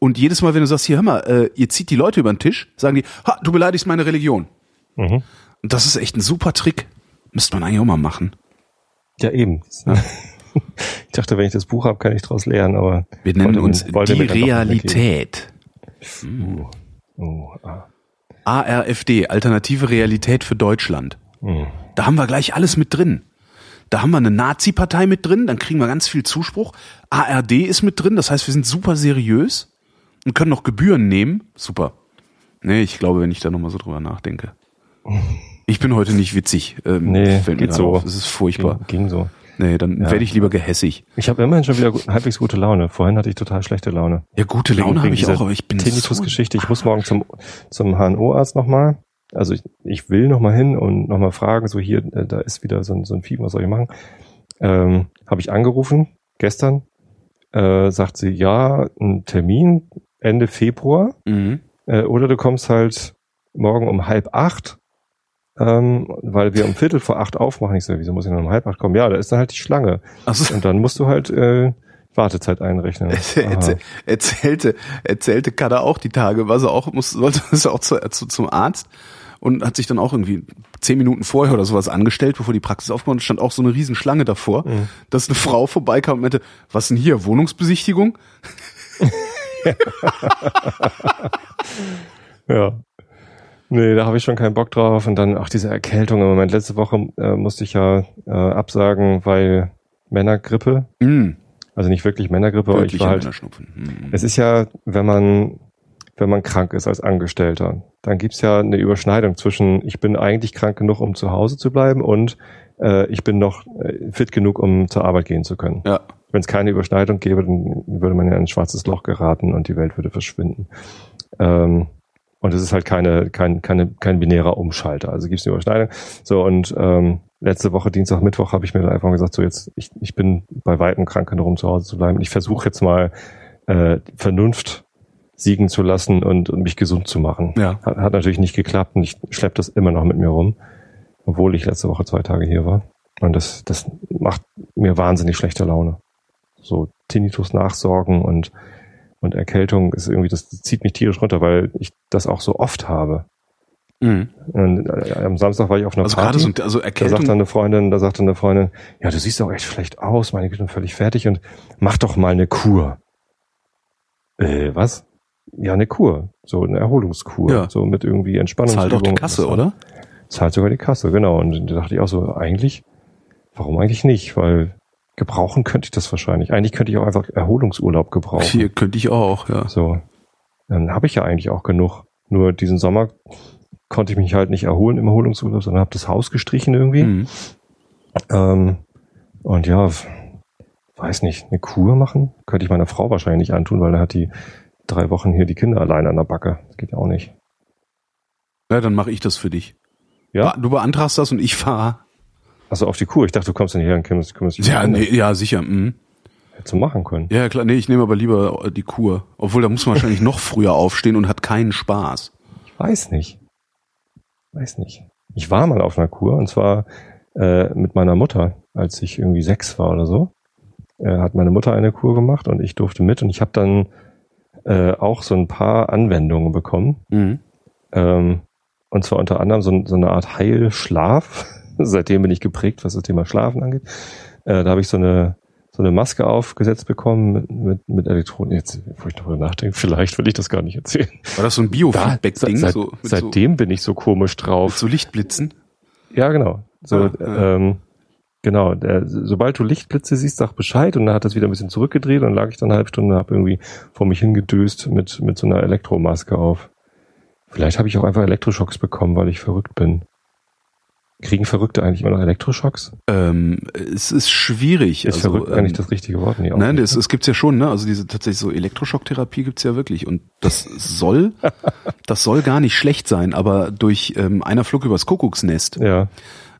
Speaker 2: Und jedes Mal, wenn du sagst, hier hör mal, äh, ihr zieht die Leute über den Tisch, sagen die, ha, du beleidigst meine Religion.
Speaker 1: Mhm.
Speaker 2: Und das ist echt ein super Trick. Müsste man eigentlich auch mal machen.
Speaker 1: Ja, eben. [laughs] Ich dachte, wenn ich das Buch habe, kann ich daraus lernen, aber
Speaker 2: Wir nennen
Speaker 1: wollte-
Speaker 2: uns
Speaker 1: wollte
Speaker 2: die Realität.
Speaker 1: weggeben. Oh, ah.
Speaker 2: ARFD, Alternative Realität für Deutschland. Da haben wir gleich alles mit drin. Da haben wir eine Nazi-Partei mit drin, dann kriegen wir ganz viel Zuspruch. ARD ist mit drin, das heißt, wir sind super seriös und können noch Gebühren nehmen. Super. Nee, ich glaube, wenn ich da nochmal so drüber nachdenke. [laughs] Ich bin heute nicht witzig. Ähm,
Speaker 1: Nee,
Speaker 2: fällt
Speaker 1: geht so.
Speaker 2: auf. Es ist furchtbar.
Speaker 1: Ging, ging so.
Speaker 2: Nee, dann werde ich lieber gehässig.
Speaker 1: Ich habe immerhin schon wieder gut, halbwegs gute Laune. Vorhin hatte ich total schlechte Laune.
Speaker 2: Ja, gute Laune habe ich auch, aber ich bin
Speaker 1: Tinnitus-Geschichte. Ich muss morgen zum, zum HNO-Arzt nochmal. Also ich, ich will nochmal hin und nochmal fragen, so hier, äh, da ist wieder so ein, so ein Fieber, was soll ich machen? Ähm, habe ich angerufen, gestern, äh, sagt sie, ja, ein Termin Ende Februar,
Speaker 2: Mhm.
Speaker 1: äh, oder du kommst halt morgen um halb acht, ähm, weil wir um Viertel vor acht aufmachen. Ich so, wieso muss ich noch um halb acht kommen? Ja, da ist dann halt die Schlange.
Speaker 2: Also,
Speaker 1: Und dann musst du halt äh, Wartezeit einrechnen. [laughs]
Speaker 2: Erzähl, erzählte, erzählte Kada auch die Tage, war sie auch, muss, sollte [laughs] sie auch zu, zu, zum Arzt und hat sich dann auch irgendwie zehn Minuten vorher oder sowas angestellt, bevor die Praxis aufgemacht stand auch so eine Riesenschlange davor, dass eine Frau vorbeikam und meinte, was denn hier, Wohnungsbesichtigung? [laughs] [laughs]
Speaker 1: Ja. Nee, da habe ich schon keinen Bock drauf. Und dann auch diese Erkältung im Moment. Letzte Woche äh, musste ich ja äh, absagen, weil Männergrippe.
Speaker 2: Mhm.
Speaker 1: Also nicht wirklich Männergrippe, aber ich war halt.
Speaker 2: Männerschnupfen. Mhm.
Speaker 1: Es ist ja, wenn man, wenn man krank ist als Angestellter, dann gibt's ja eine Überschneidung zwischen, ich bin eigentlich krank genug, um zu Hause zu bleiben und äh, ich bin noch äh, fit genug, um zur Arbeit gehen zu können.
Speaker 2: Ja.
Speaker 1: Wenn es keine Überschneidung gäbe, dann würde man in ein schwarzes Loch geraten und die Welt würde verschwinden. Ähm, und es ist halt keine, kein, keine, kein binärer Umschalter. Also gibt es eine Überschneidung. So, und ähm, letzte Woche, Dienstag, Mittwoch, habe ich mir dann einfach gesagt, so jetzt, ich, ich bin bei weitem krank genug, um zu Hause zu bleiben. Ich versuche jetzt mal äh, Vernunft siegen zu lassen und, und mich gesund zu machen.
Speaker 2: Ja.
Speaker 1: Hat, hat natürlich nicht geklappt und ich schleppe das immer noch mit mir rum, obwohl ich letzte Woche zwei Tage hier war. Und das, das macht mir wahnsinnig schlechte Laune. So Tinnitus nachsorgen und, und Erkältung ist irgendwie, das zieht mich tierisch runter, weil ich das auch so oft habe.
Speaker 2: Mhm.
Speaker 1: Und äh, am Samstag war ich auf einer
Speaker 2: Also gerade
Speaker 1: Party.
Speaker 2: so, also
Speaker 1: da sagt
Speaker 2: Erkältung,
Speaker 1: dann eine Freundin, da sagt dann eine Freundin, ja, du siehst auch echt schlecht aus, meine Güte, völlig fertig und mach doch mal eine Kur. Äh, was? Ja, eine Kur. So eine Erholungskur.
Speaker 2: Ja.
Speaker 1: So mit irgendwie
Speaker 2: zahlt
Speaker 1: Entspannungsübungen.
Speaker 2: doch die Kasse, oder?
Speaker 1: Zahlt sogar die Kasse, genau. Und da dachte ich auch so, eigentlich, warum eigentlich nicht? Weil gebrauchen könnte ich das wahrscheinlich. Eigentlich könnte ich auch einfach Erholungsurlaub gebrauchen.
Speaker 2: Hier könnte ich auch, ja.
Speaker 1: So. Dann habe ich ja eigentlich auch genug. Nur diesen Sommer konnte ich mich halt nicht erholen im Erholungsurlaub, sondern habe das Haus gestrichen irgendwie.
Speaker 2: Mhm.
Speaker 1: Ähm, und ja, weiß nicht, eine Kur machen könnte ich meiner Frau wahrscheinlich nicht antun, weil da hat die drei Wochen hier die Kinder allein an der Backe. Das geht ja auch nicht.
Speaker 2: Ja, dann mache ich das für dich.
Speaker 1: Ja?
Speaker 2: Du beantragst das und ich fahre.
Speaker 1: Also auf die Kur. Ich dachte, du kommst dann hierher und kümmerst, kümmerst dich
Speaker 2: Ja, nee, ja, sicher. Mhm.
Speaker 1: Hättest du machen können.
Speaker 2: Ja, klar. Nee, ich nehme aber lieber äh, die Kur. Obwohl, da muss man wahrscheinlich [laughs] noch früher aufstehen und hat keinen Spaß.
Speaker 1: Ich weiß nicht. Weiß nicht. Ich war mal auf einer Kur und zwar äh, mit meiner Mutter, als ich irgendwie sechs war oder so. Äh, hat meine Mutter eine Kur gemacht und ich durfte mit und ich habe dann äh, auch so ein paar Anwendungen bekommen.
Speaker 2: Mhm.
Speaker 1: Ähm, und zwar unter anderem so, so eine Art Heilschlaf. [laughs] Seitdem bin ich geprägt, was das Thema Schlafen angeht. Äh, da habe ich so eine so eine Maske aufgesetzt bekommen mit, mit, mit Elektronen. Jetzt, wo ich darüber nachdenke, vielleicht will ich das gar nicht erzählen.
Speaker 2: War das so ein Biofeedback-Ding?
Speaker 1: seit,
Speaker 2: so,
Speaker 1: seitdem bin ich so komisch
Speaker 2: so,
Speaker 1: drauf.
Speaker 2: mit so Lichtblitzen?
Speaker 1: Ja, genau. So,
Speaker 2: Ah, ja.
Speaker 1: ähm, genau. Der, sobald du Lichtblitze siehst, sag Bescheid und dann hat das wieder ein bisschen zurückgedreht und dann lag ich dann eine halbe Stunde und habe irgendwie vor mich hingedöst mit, mit so einer Elektromaske auf. Vielleicht habe ich auch einfach Elektroschocks bekommen, weil ich verrückt bin. Kriegen Verrückte eigentlich immer noch Elektroschocks?
Speaker 2: Ähm, es ist schwierig.
Speaker 1: Ist
Speaker 2: also,
Speaker 1: verrückt
Speaker 2: ähm,
Speaker 1: eigentlich das richtige Wort? Nee, auch
Speaker 2: Nein,
Speaker 1: nicht,
Speaker 2: das, das gibt's ja schon, ne? Also diese tatsächlich so Elektroschocktherapie gibt's ja wirklich. Und das soll, [laughs] das soll gar nicht schlecht sein, aber durch ähm, einer Flug übers Kuckucksnest,
Speaker 1: ne? Ja.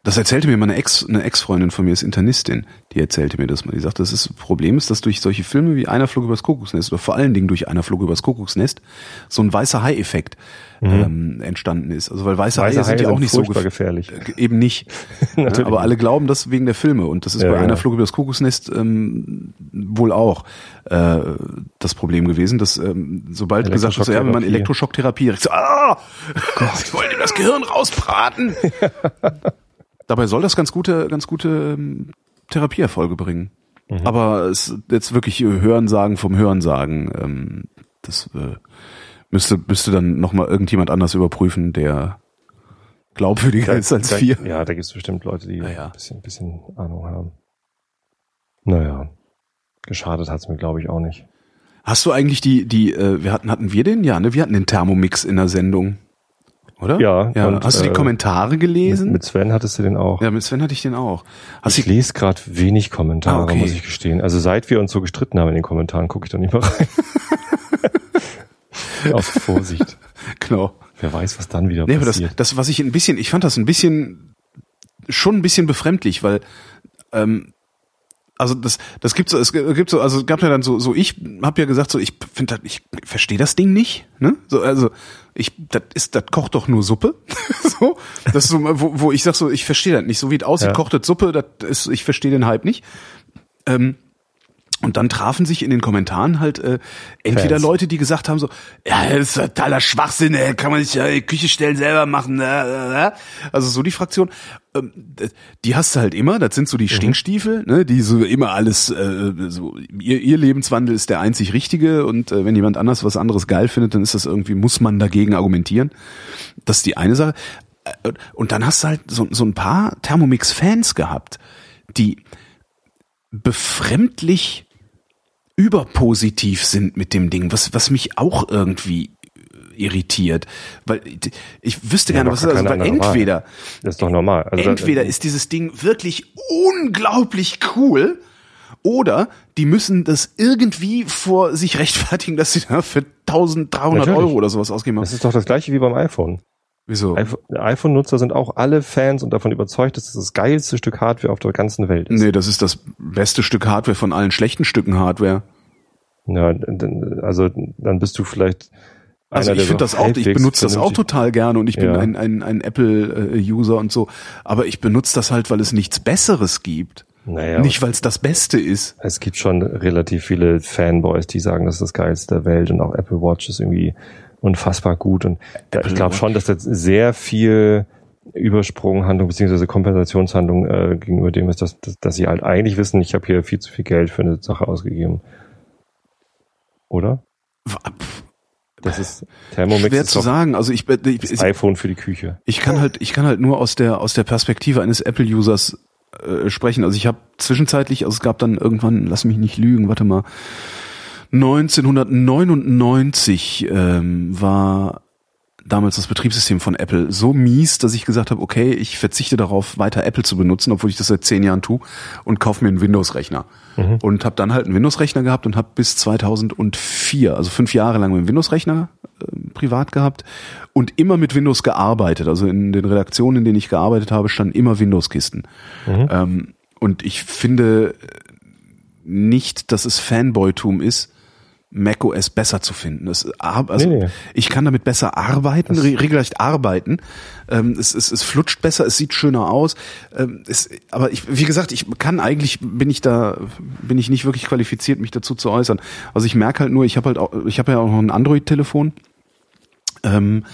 Speaker 2: Das erzählte mir meine Ex, eine Ex-Freundin von mir, ist Internistin, die erzählte mir das mal. Die sagt, das ist, Problem ist, dass durch solche Filme wie einer Flug übers Kuckucksnest oder vor allen Dingen durch einer Flug übers Kuckucksnest so ein weißer Hai-Effekt ähm, entstanden ist. Also weil weiße,
Speaker 1: Mhm. Weiße
Speaker 2: Haie sind ja auch nicht so gef-
Speaker 1: gefährlich.
Speaker 2: äh, Eben nicht. ja, [laughs]
Speaker 1: Natürlich
Speaker 2: aber alle glauben das wegen der Filme und das ist
Speaker 1: Ja,
Speaker 2: bei einer
Speaker 1: genau.
Speaker 2: Flug über das Kuckucksnest ähm, wohl auch äh, das Problem gewesen, dass ähm, sobald gesagt wird, so, ja, wenn man Elektroschocktherapie, direkt so, ah, [laughs] ich wollte ihm das Gehirn rausbraten. [laughs] Dabei soll das ganz gute, ganz gute ähm, Therapieerfolge bringen. Aber es jetzt wirklich Hörensagen vom Hörensagen, ähm, das äh, müsste müsste dann noch mal irgendjemand anders überprüfen, der glaubwürdiger ist als
Speaker 1: da,
Speaker 2: wir.
Speaker 1: Ja, da gibt es bestimmt Leute, die
Speaker 2: Naja.
Speaker 1: ein bisschen, bisschen Ahnung haben. Naja, geschadet hat's mir, glaube ich, auch nicht.
Speaker 2: Hast du eigentlich die die äh, wir hatten hatten wir den ja, ne? Wir hatten den Thermomix in der Sendung. Oder?
Speaker 1: Ja,
Speaker 2: ja.
Speaker 1: und,
Speaker 2: Hast du die
Speaker 1: äh,
Speaker 2: Kommentare
Speaker 1: Mit,
Speaker 2: gelesen?
Speaker 1: mit Sven hattest du den auch.
Speaker 2: ja, mit Sven hatte ich den auch. Hast
Speaker 1: ich lese gerade wenig Kommentare,
Speaker 2: Ah, okay.
Speaker 1: muss ich gestehen. Also seit wir uns so gestritten haben in den Kommentaren, gucke ich da nicht mehr rein. [laughs] Aus Vorsicht.
Speaker 2: genau.
Speaker 1: Wer weiß, was dann wieder
Speaker 2: Nee, aber das,
Speaker 1: passiert.
Speaker 2: das, was ich ein bisschen, ich fand das ein bisschen, schon ein bisschen befremdlich, weil, ähm, also das, das gibt so, es gibt so, also es gab ja dann so, so ich habe ja gesagt so, ich finde, das- ich verstehe das Ding nicht, ne? So, also ich, das ist, das kocht doch nur Suppe, [laughs] so, das ist so, wo, wo ich sag so, ich verstehe das nicht, so wie es aussieht,
Speaker 1: Ja.
Speaker 2: kocht das Suppe, das ist, ich verstehe den Hype nicht. Ähm, und dann trafen sich in den Kommentaren halt äh, entweder
Speaker 1: Fans.
Speaker 2: Leute, die gesagt haben so, ja, das ist totaler Schwachsinn, ey, kann man sich ja in die Küche stellen, selber machen. äh, äh, äh. Also so die Fraktion, ähm, die hast du halt immer, das sind so die Stinkstiefel, ne, die so immer alles, äh, so ihr, ihr Lebenswandel ist der einzig richtige und äh, wenn jemand anders was anderes geil findet, dann ist das irgendwie, muss man dagegen argumentieren. Das ist die eine Sache. Äh, Und dann hast du halt so, so ein paar Thermomix-Fans gehabt, die befremdlich überpositiv sind mit dem Ding, was, was mich auch irgendwie äh, irritiert. Weil ich- wüsste
Speaker 1: Ja,
Speaker 2: gerne, was ist also,
Speaker 1: andere Wahl.
Speaker 2: entweder,
Speaker 1: Das ist doch normal. Also
Speaker 2: entweder ist dieses Ding wirklich unglaublich cool oder die müssen das irgendwie vor sich rechtfertigen, dass sie da für 1300
Speaker 1: Natürlich.
Speaker 2: Euro oder sowas ausgeben.
Speaker 1: Das ist doch das gleiche wie beim iPhone.
Speaker 2: Wieso?
Speaker 1: iPhone- iPhone-Nutzer sind auch alle Fans und davon überzeugt, dass es das geilste Stück Hardware auf der ganzen Welt ist.
Speaker 2: Nee, das ist das beste Stück Hardware von allen schlechten Stücken Hardware.
Speaker 1: Ja, also dann bist du vielleicht
Speaker 2: Also
Speaker 1: einer,
Speaker 2: ich finde das auch, ich benutze das auch total gerne und ich bin
Speaker 1: Ja.
Speaker 2: ein, ein, ein Apple-User und so. Aber ich benutze das halt, weil es nichts Besseres gibt.
Speaker 1: Naja,
Speaker 2: Nicht, weil es das Beste ist.
Speaker 1: es gibt schon relativ viele Fanboys, die sagen, das ist das geilste der Welt und auch Apple Watch ist irgendwie unfassbar gut und ich glaube schon, dass jetzt sehr viel Übersprunghandlung beziehungsweise Kompensationshandlung äh, gegenüber dem ist, dass, dass, dass sie halt eigentlich wissen, ich habe hier viel zu viel Geld für eine Sache ausgegeben. Oder? Das ist Thermomix
Speaker 2: Schwer
Speaker 1: ist
Speaker 2: zu sagen. Also ich, ich,
Speaker 1: das
Speaker 2: ich,
Speaker 1: iPhone für die Küche.
Speaker 2: ich kann halt, ich kann halt nur aus der aus der Perspektive eines Apple-Users äh, sprechen. Also ich habe zwischenzeitlich, also es gab dann irgendwann, lass mich nicht lügen, warte mal, 1999 ähm, war damals das Betriebssystem von Apple so mies, dass ich gesagt habe, okay, ich verzichte darauf, weiter Apple zu benutzen, obwohl ich das seit zehn Jahren tue und kaufe mir einen Windows-Rechner. Und habe dann halt einen Windows-Rechner gehabt und habe bis 2004, also fünf Jahre lang mit Windows-Rechner äh, privat gehabt und immer mit Windows gearbeitet. Also in den Redaktionen, in denen ich gearbeitet habe, standen immer Windows-Kisten. Ähm, und ich finde nicht, dass es Fanboytum ist, macOS besser zu finden. Ar- also
Speaker 1: Nee, nee.
Speaker 2: ich kann damit besser arbeiten, re regelrecht arbeiten. Ähm, es, es, es flutscht besser, es sieht schöner aus. Ähm, es, aber ich, wie gesagt, ich kann eigentlich bin ich da bin ich nicht wirklich qualifiziert, mich dazu zu äußern. Also ich merke halt nur, ich habe halt auch, ich habe ja auch noch ein Android-Telefon. Ähm,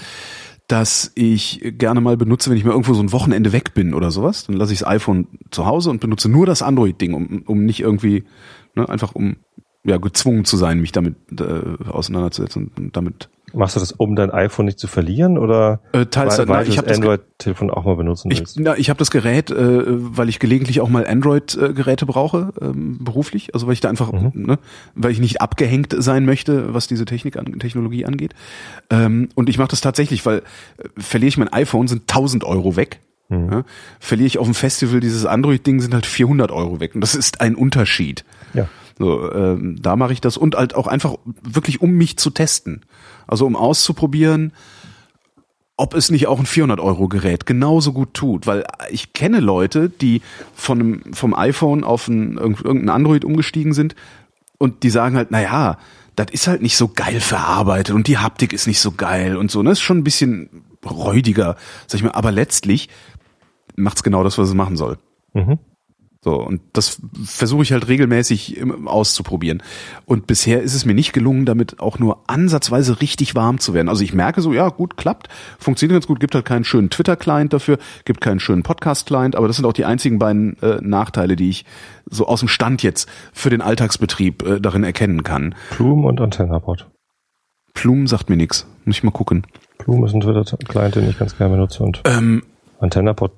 Speaker 2: dass ich gerne mal benutze, wenn ich mal irgendwo so ein Wochenende weg bin oder sowas, dann lasse ich das iPhone zu Hause und benutze nur das Android-Ding, um, um nicht irgendwie, ne, einfach um ja gezwungen zu sein, mich damit äh, auseinanderzusetzen und damit
Speaker 1: Machst du das, um dein iPhone nicht zu verlieren oder
Speaker 2: Äh, teils-
Speaker 1: weil,
Speaker 2: na,
Speaker 1: weil
Speaker 2: ich
Speaker 1: du
Speaker 2: hab
Speaker 1: das Android-Telefon auch mal benutzen
Speaker 2: Ich,
Speaker 1: willst?
Speaker 2: na, ich habe das Gerät, äh, weil ich gelegentlich auch mal Android-Geräte brauche, ähm, beruflich. Also weil ich da einfach, ne, weil ich nicht abgehängt sein möchte, was diese Technik an, Technologie angeht. Ähm, und ich mache das tatsächlich, weil äh, verliere ich mein iPhone, sind 1000 Euro weg. Ja, verliere ich auf dem Festival dieses Android-Ding, sind halt 400 Euro weg. Und das ist ein Unterschied.
Speaker 1: Ja.
Speaker 2: So, ähm, da mache ich das und halt auch einfach wirklich, um mich zu testen. Also um auszuprobieren, ob es nicht auch ein 400-Euro-Gerät genauso gut tut. Weil ich kenne Leute, die von einem, vom iPhone auf ein, irgend- irgendein Android umgestiegen sind und die sagen halt, na ja, das ist halt nicht so geil verarbeitet und die Haptik ist nicht so geil und so. Das ist schon ein bisschen räudiger, sag ich mal. Aber letztlich macht's genau das, was es machen soll.
Speaker 1: Mhm.
Speaker 2: So, und das versuche ich halt regelmäßig auszuprobieren. Und bisher ist es mir nicht gelungen, damit auch nur ansatzweise richtig warm zu werden. Also ich merke so, ja, gut, klappt, funktioniert ganz gut, gibt halt keinen schönen Twitter-Client dafür, gibt keinen schönen Podcast-Client, aber das sind auch die einzigen beiden äh, Nachteile, die ich so aus dem Stand jetzt für den Alltagsbetrieb äh, darin erkennen kann.
Speaker 1: Plume und AntennaPod.
Speaker 2: Plumen sagt mir nix. Muss ich mal gucken.
Speaker 1: Plume ist ein Twitter-Client, den ich ganz gerne benutze und
Speaker 2: Ähm,
Speaker 1: AntennaPod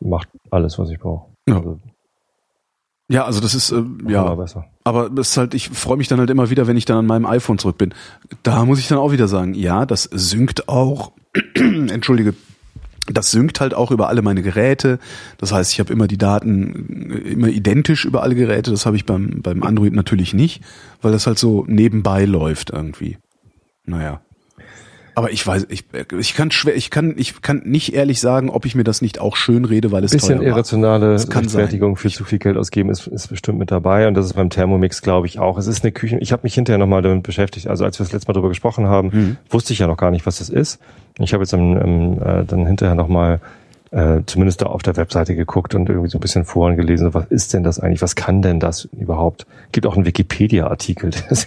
Speaker 1: macht alles, was ich brauche.
Speaker 2: Ja.
Speaker 1: Also,
Speaker 2: ja, also das ist, äh, ja. Aber das ist halt, ich freue mich dann halt immer wieder, wenn ich dann an meinem iPhone zurück bin. Da muss ich dann auch wieder sagen, ja, das synkt auch, [clears throat] entschuldige, das synkt halt auch über alle meine Geräte. Das heißt, ich habe immer die Daten äh, immer identisch über alle Geräte. Das habe ich beim, beim Android natürlich nicht, weil das halt so nebenbei läuft irgendwie. Naja. Aber ich weiß, ich, ich kann schwer, ich kann, ich kann nicht ehrlich sagen, ob ich mir das nicht auch schön rede, weil es
Speaker 1: bisschen irrationale Rechtfertigung für zu viel Geld ausgeben ist, ist bestimmt mit dabei und das ist beim Thermomix, glaube ich, auch. Es ist eine Küche. Ich habe mich hinterher nochmal damit beschäftigt. Also als wir das letzte Mal darüber gesprochen haben,
Speaker 2: Mhm.
Speaker 1: wusste ich ja noch gar nicht, was das ist. Ich habe jetzt im, im, äh, dann hinterher nochmal äh, zumindest da auf der Webseite geguckt und irgendwie so ein bisschen Foren gelesen, was ist denn das eigentlich, was kann denn das überhaupt? Gibt auch einen Wikipedia-Artikel, [laughs] der das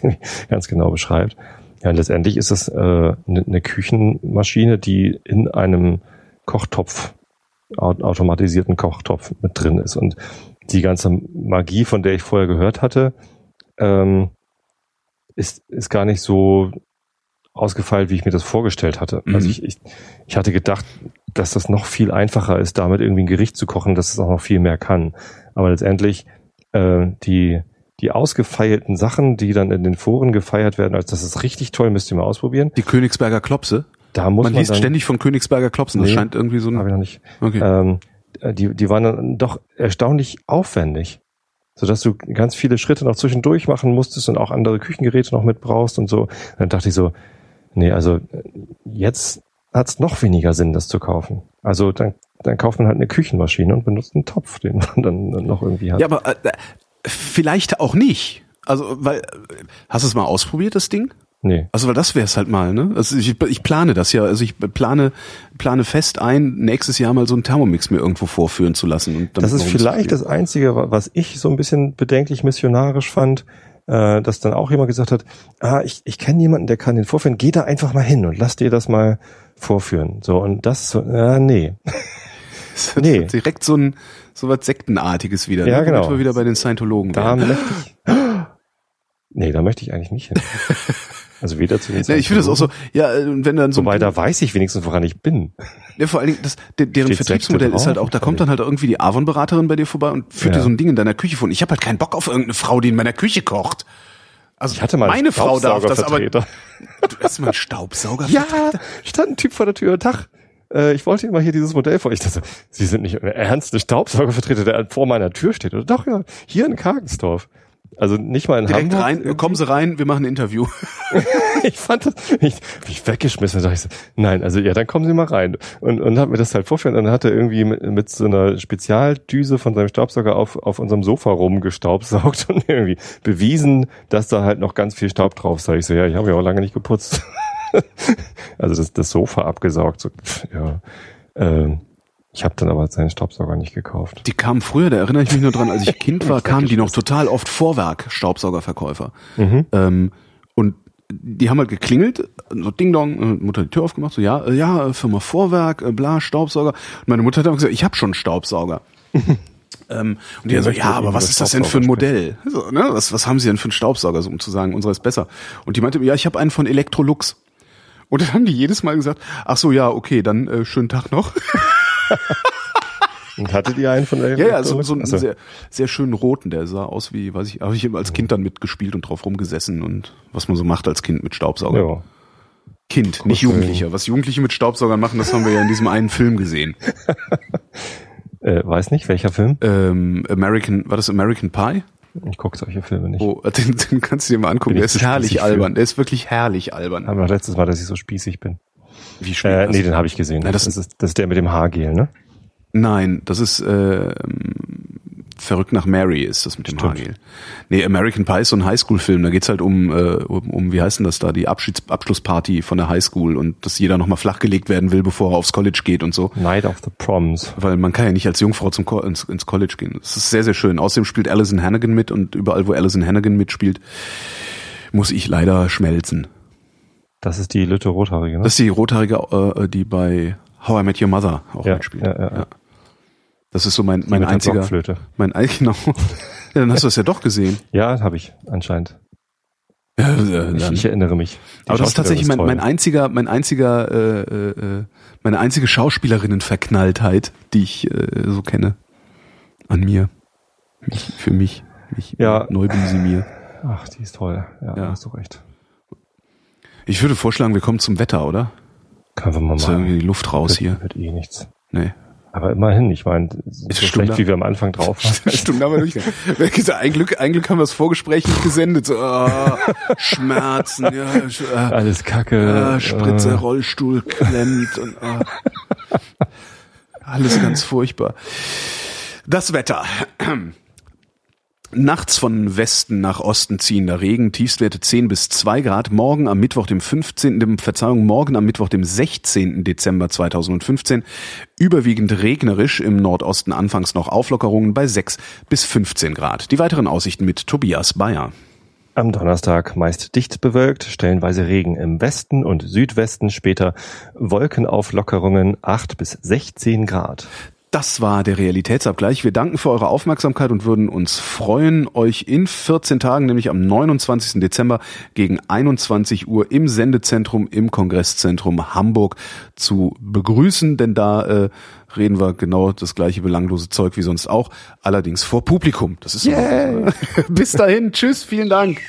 Speaker 1: ganz genau beschreibt. Ja, letztendlich ist es äh, eine eine Küchenmaschine, die in einem Kochtopf au- automatisierten Kochtopf mit drin ist. Und die ganze Magie, von der ich vorher gehört hatte, ähm, ist, ist gar nicht so ausgefeilt, wie ich mir das vorgestellt hatte.
Speaker 2: Mhm.
Speaker 1: Also ich, ich, ich hatte gedacht, dass das noch viel einfacher ist, damit irgendwie ein Gericht zu kochen, dass es auch noch viel mehr kann. Aber letztendlich äh, die, die ausgefeilten Sachen, die dann in den Foren gefeiert werden, als das ist richtig toll, müsst ihr mal ausprobieren.
Speaker 2: Die Königsberger Klopse.
Speaker 1: Da muss
Speaker 2: Man,
Speaker 1: man,
Speaker 2: liest
Speaker 1: dann,
Speaker 2: ständig von Königsberger Klopsen. Das
Speaker 1: Nee.
Speaker 2: scheint irgendwie so ein.
Speaker 1: Habe ich noch nicht.
Speaker 2: Okay.
Speaker 1: Ähm, die, die waren dann doch erstaunlich aufwendig. Sodass du ganz viele Schritte noch zwischendurch machen musstest und auch andere Küchengeräte noch mit brauchst und so. Und dann dachte ich so, nee, also äh, jetzt hat's noch weniger Sinn, das zu kaufen. Also dann, dann kauft man halt eine Küchenmaschine und benutzt einen Topf, den man dann noch irgendwie hat.
Speaker 2: Ja, aber äh, vielleicht auch nicht. Also, weil, äh, hast du es mal ausprobiert, das Ding?
Speaker 1: Nee.
Speaker 2: Also, weil das wäre es halt mal, ne? Also ich, ich plane das ja, also ich plane, plane fest ein, nächstes Jahr mal so einen Thermomix mir irgendwo vorführen zu lassen. Und dann
Speaker 1: Das ist vielleicht das. Einzige, wa- was ich so ein bisschen bedenklich missionarisch fand, äh, dass dann auch jemand gesagt hat, ah, ich, ich kenne jemanden, der kann den vorführen, geh da einfach mal hin und lass dir das mal vorführen. So, und das, ja, nee.
Speaker 2: Das hat
Speaker 1: Nee.
Speaker 2: Direkt so ein, so was Sektenartiges wieder.
Speaker 1: Ja,
Speaker 2: ne?
Speaker 1: genau.
Speaker 2: Wir wieder bei den Scientologen
Speaker 1: Da möchte ich, nee, da möchte ich eigentlich nicht hin. [laughs] Also weder zu den
Speaker 2: Ja, ich finde das auch so, ja, wenn dann so
Speaker 1: Wobei, da weiß ich wenigstens, woran ich bin.
Speaker 2: Ja, vor allen Dingen, das, de, deren
Speaker 1: Steht
Speaker 2: Vertriebsmodell ist halt auch, da kommt dann halt irgendwie die Avon-Beraterin bei dir vorbei und führt
Speaker 1: Ja.
Speaker 2: dir so ein Ding in deiner Küche vor. Und ich habe halt keinen Bock auf irgendeine Frau, die in meiner Küche kocht. Also
Speaker 1: Ich hatte mal
Speaker 2: meine Frau darf das, aber du hast mal einen Staubsauger. [laughs]
Speaker 1: Ja, stand ein Typ vor der Tür. Tag. Äh, ich wollte Ihnen mal hier dieses Modell vor. Ich dachte, Sie sind nicht Ernst eine Staubsaugervertreter, der vor meiner Tür steht. Oder doch, ja, hier in Kargensdorf. Also nicht mal in
Speaker 2: Direkt
Speaker 1: Hamburg.
Speaker 2: rein, kommen Sie rein, wir machen ein Interview. [laughs]
Speaker 1: ich fand das, ich, ich weggeschmissen. Da dachte ich so, nein, also ja, dann kommen Sie mal rein. Und, und hat mir das halt vorführen. Und dann hat er irgendwie mit, mit so einer Spezialdüse von seinem Staubsauger auf, auf unserem Sofa rumgestaubsaugt [laughs] und irgendwie bewiesen, dass da halt noch ganz viel Staub drauf sei. Ich so, ja, ich habe ja auch lange nicht geputzt. [laughs] also das, das Sofa abgesaugt. So, pff, ja. Ähm, ich habe dann aber seinen Staubsauger nicht gekauft.
Speaker 2: Die kamen früher, da erinnere ich mich nur dran, als ich [laughs] Kind war, kamen die noch total oft Vorwerk, Staubsaugerverkäufer.
Speaker 1: Mhm.
Speaker 2: Ähm, und die haben halt geklingelt, so Ding Dong, äh, Mutter hat die Tür aufgemacht, so ja, äh, ja, äh, Firma Vorwerk, bla, Staubsauger. Und meine Mutter hat dann gesagt, ich habe schon einen Staubsauger. [laughs] ähm, und die
Speaker 1: Ja,
Speaker 2: haben so, ja, aber was ist das denn für ein Modell? So, ne? was, was haben sie denn für einen Staubsauger, so, um zu sagen, unserer ist besser. Und die meinte, ja, ich habe einen von Electrolux. Und dann haben die jedes Mal gesagt, ach so, ja, okay, dann äh, schönen Tag noch.
Speaker 1: Und hattet ihr einen von der
Speaker 2: Ja, ja, so, so einen
Speaker 1: Achso.
Speaker 2: sehr, sehr schönen roten, der sah aus wie, weiß ich, habe ich als Kind dann mitgespielt und drauf rumgesessen und was man so macht als Kind mit Staubsauger.
Speaker 1: Ja.
Speaker 2: Kind, nicht Jugendlicher. Was Jugendliche mit Staubsaugern machen, das haben wir ja in diesem einen Film gesehen. [laughs]
Speaker 1: Äh, weiß nicht, welcher Film?
Speaker 2: Ähm, American, war das American Pie?
Speaker 1: Ich gucke solche Filme nicht.
Speaker 2: Oh, [laughs] den, den kannst du dir mal angucken. Der ist herrlich
Speaker 1: für.
Speaker 2: albern. Der ist wirklich herrlich albern.
Speaker 1: Haben wir letztes Mal, dass ich so spießig bin.
Speaker 2: Wie
Speaker 1: Äh,
Speaker 2: schwer
Speaker 1: nee, den habe ich gesehen.
Speaker 2: Nein, das-
Speaker 1: das, ist, das ist der mit dem Haargel, ne?
Speaker 2: Nein, das ist, äh, Verrückt nach Mary ist das mit dem
Speaker 1: Stimmt.
Speaker 2: Hagel. Nee, American Pie ist so ein Highschool-Film. Da geht's halt um, äh, um, um, wie heißt denn das da, die Abschieds Abschlussparty von der Highschool und dass jeder nochmal flachgelegt werden will, bevor er aufs College geht und so.
Speaker 1: Night of the Proms.
Speaker 2: Weil man kann ja nicht als Jungfrau zum Co ins, ins College gehen. Das ist sehr, sehr schön. Außerdem spielt Alison Hannigan mit und überall, wo Alison Hannigan mitspielt, muss ich leider schmelzen.
Speaker 1: Das ist die Lütte Rothaarige, ne?
Speaker 2: Das ist die rothaarige, äh, die bei How I Met Your Mother auch
Speaker 1: Ja,
Speaker 2: mitspielt.
Speaker 1: ja, ja, ja.
Speaker 2: Das ist so mein, mein
Speaker 1: mit
Speaker 2: einziger,
Speaker 1: Blockflöte.
Speaker 2: mein, ein- [laughs] genau. Ja, dann hast du das ja doch gesehen.
Speaker 1: Ja, habe ich anscheinend.
Speaker 2: Ja, äh,
Speaker 1: Ich, ich erinnere mich. Die
Speaker 2: Aber das ist tatsächlich mein, mein einziger, mein einziger, äh, äh, äh, meine einzige Schauspielerinnenverknalltheit, die ich äh, so kenne. An mir. Mich, für mich. Mich
Speaker 1: Ja.
Speaker 2: Neubensimier.
Speaker 1: Ach, die ist toll. Ja,
Speaker 2: Ja.
Speaker 1: hast du recht.
Speaker 2: Ich würde vorschlagen, wir kommen zum Wetter, oder?
Speaker 1: Können wir mal machen.
Speaker 2: die Luft raus
Speaker 1: Wird,
Speaker 2: hier.
Speaker 1: wird eh nichts.
Speaker 2: Nee.
Speaker 1: Aber immerhin, ich meine, so
Speaker 2: Ist
Speaker 1: schlecht wie wir am Anfang drauf [laughs] waren.
Speaker 2: Stimmt, haben wir durch. Ein Glück, ein Glück haben wir das Vorgespräch nicht gesendet. So, ah, Schmerzen, ja, sch- ah,
Speaker 1: Alles Kacke.
Speaker 2: ah, Spritzer,
Speaker 1: äh,
Speaker 2: Rollstuhl klemmt und ah. alles ganz furchtbar. Das Wetter. Nachts von Westen nach Osten ziehender Regen, Tiefstwerte 10 bis 2 Grad. Morgen am Mittwoch, dem 15., dem, Verzeihung, morgen am Mittwoch, dem 16. Dezember 2015. Überwiegend regnerisch, im Nordosten anfangs noch Auflockerungen bei 6 bis 15 Grad. Die weiteren Aussichten mit Tobias Bayer.
Speaker 1: Am Donnerstag meist dicht bewölkt, stellenweise Regen im Westen und Südwesten, später Wolkenauflockerungen 8 bis 16 Grad.
Speaker 2: Das war der Realitätsabgleich. Wir danken für eure Aufmerksamkeit und würden uns freuen, euch in 14 Tagen, nämlich am 29. Dezember gegen 21 Uhr im Sendezentrum im Kongresszentrum Hamburg zu begrüßen, denn da äh, reden wir genau das gleiche belanglose Zeug wie sonst auch, allerdings vor Publikum. Das ist so. [laughs] Bis dahin, tschüss, vielen Dank.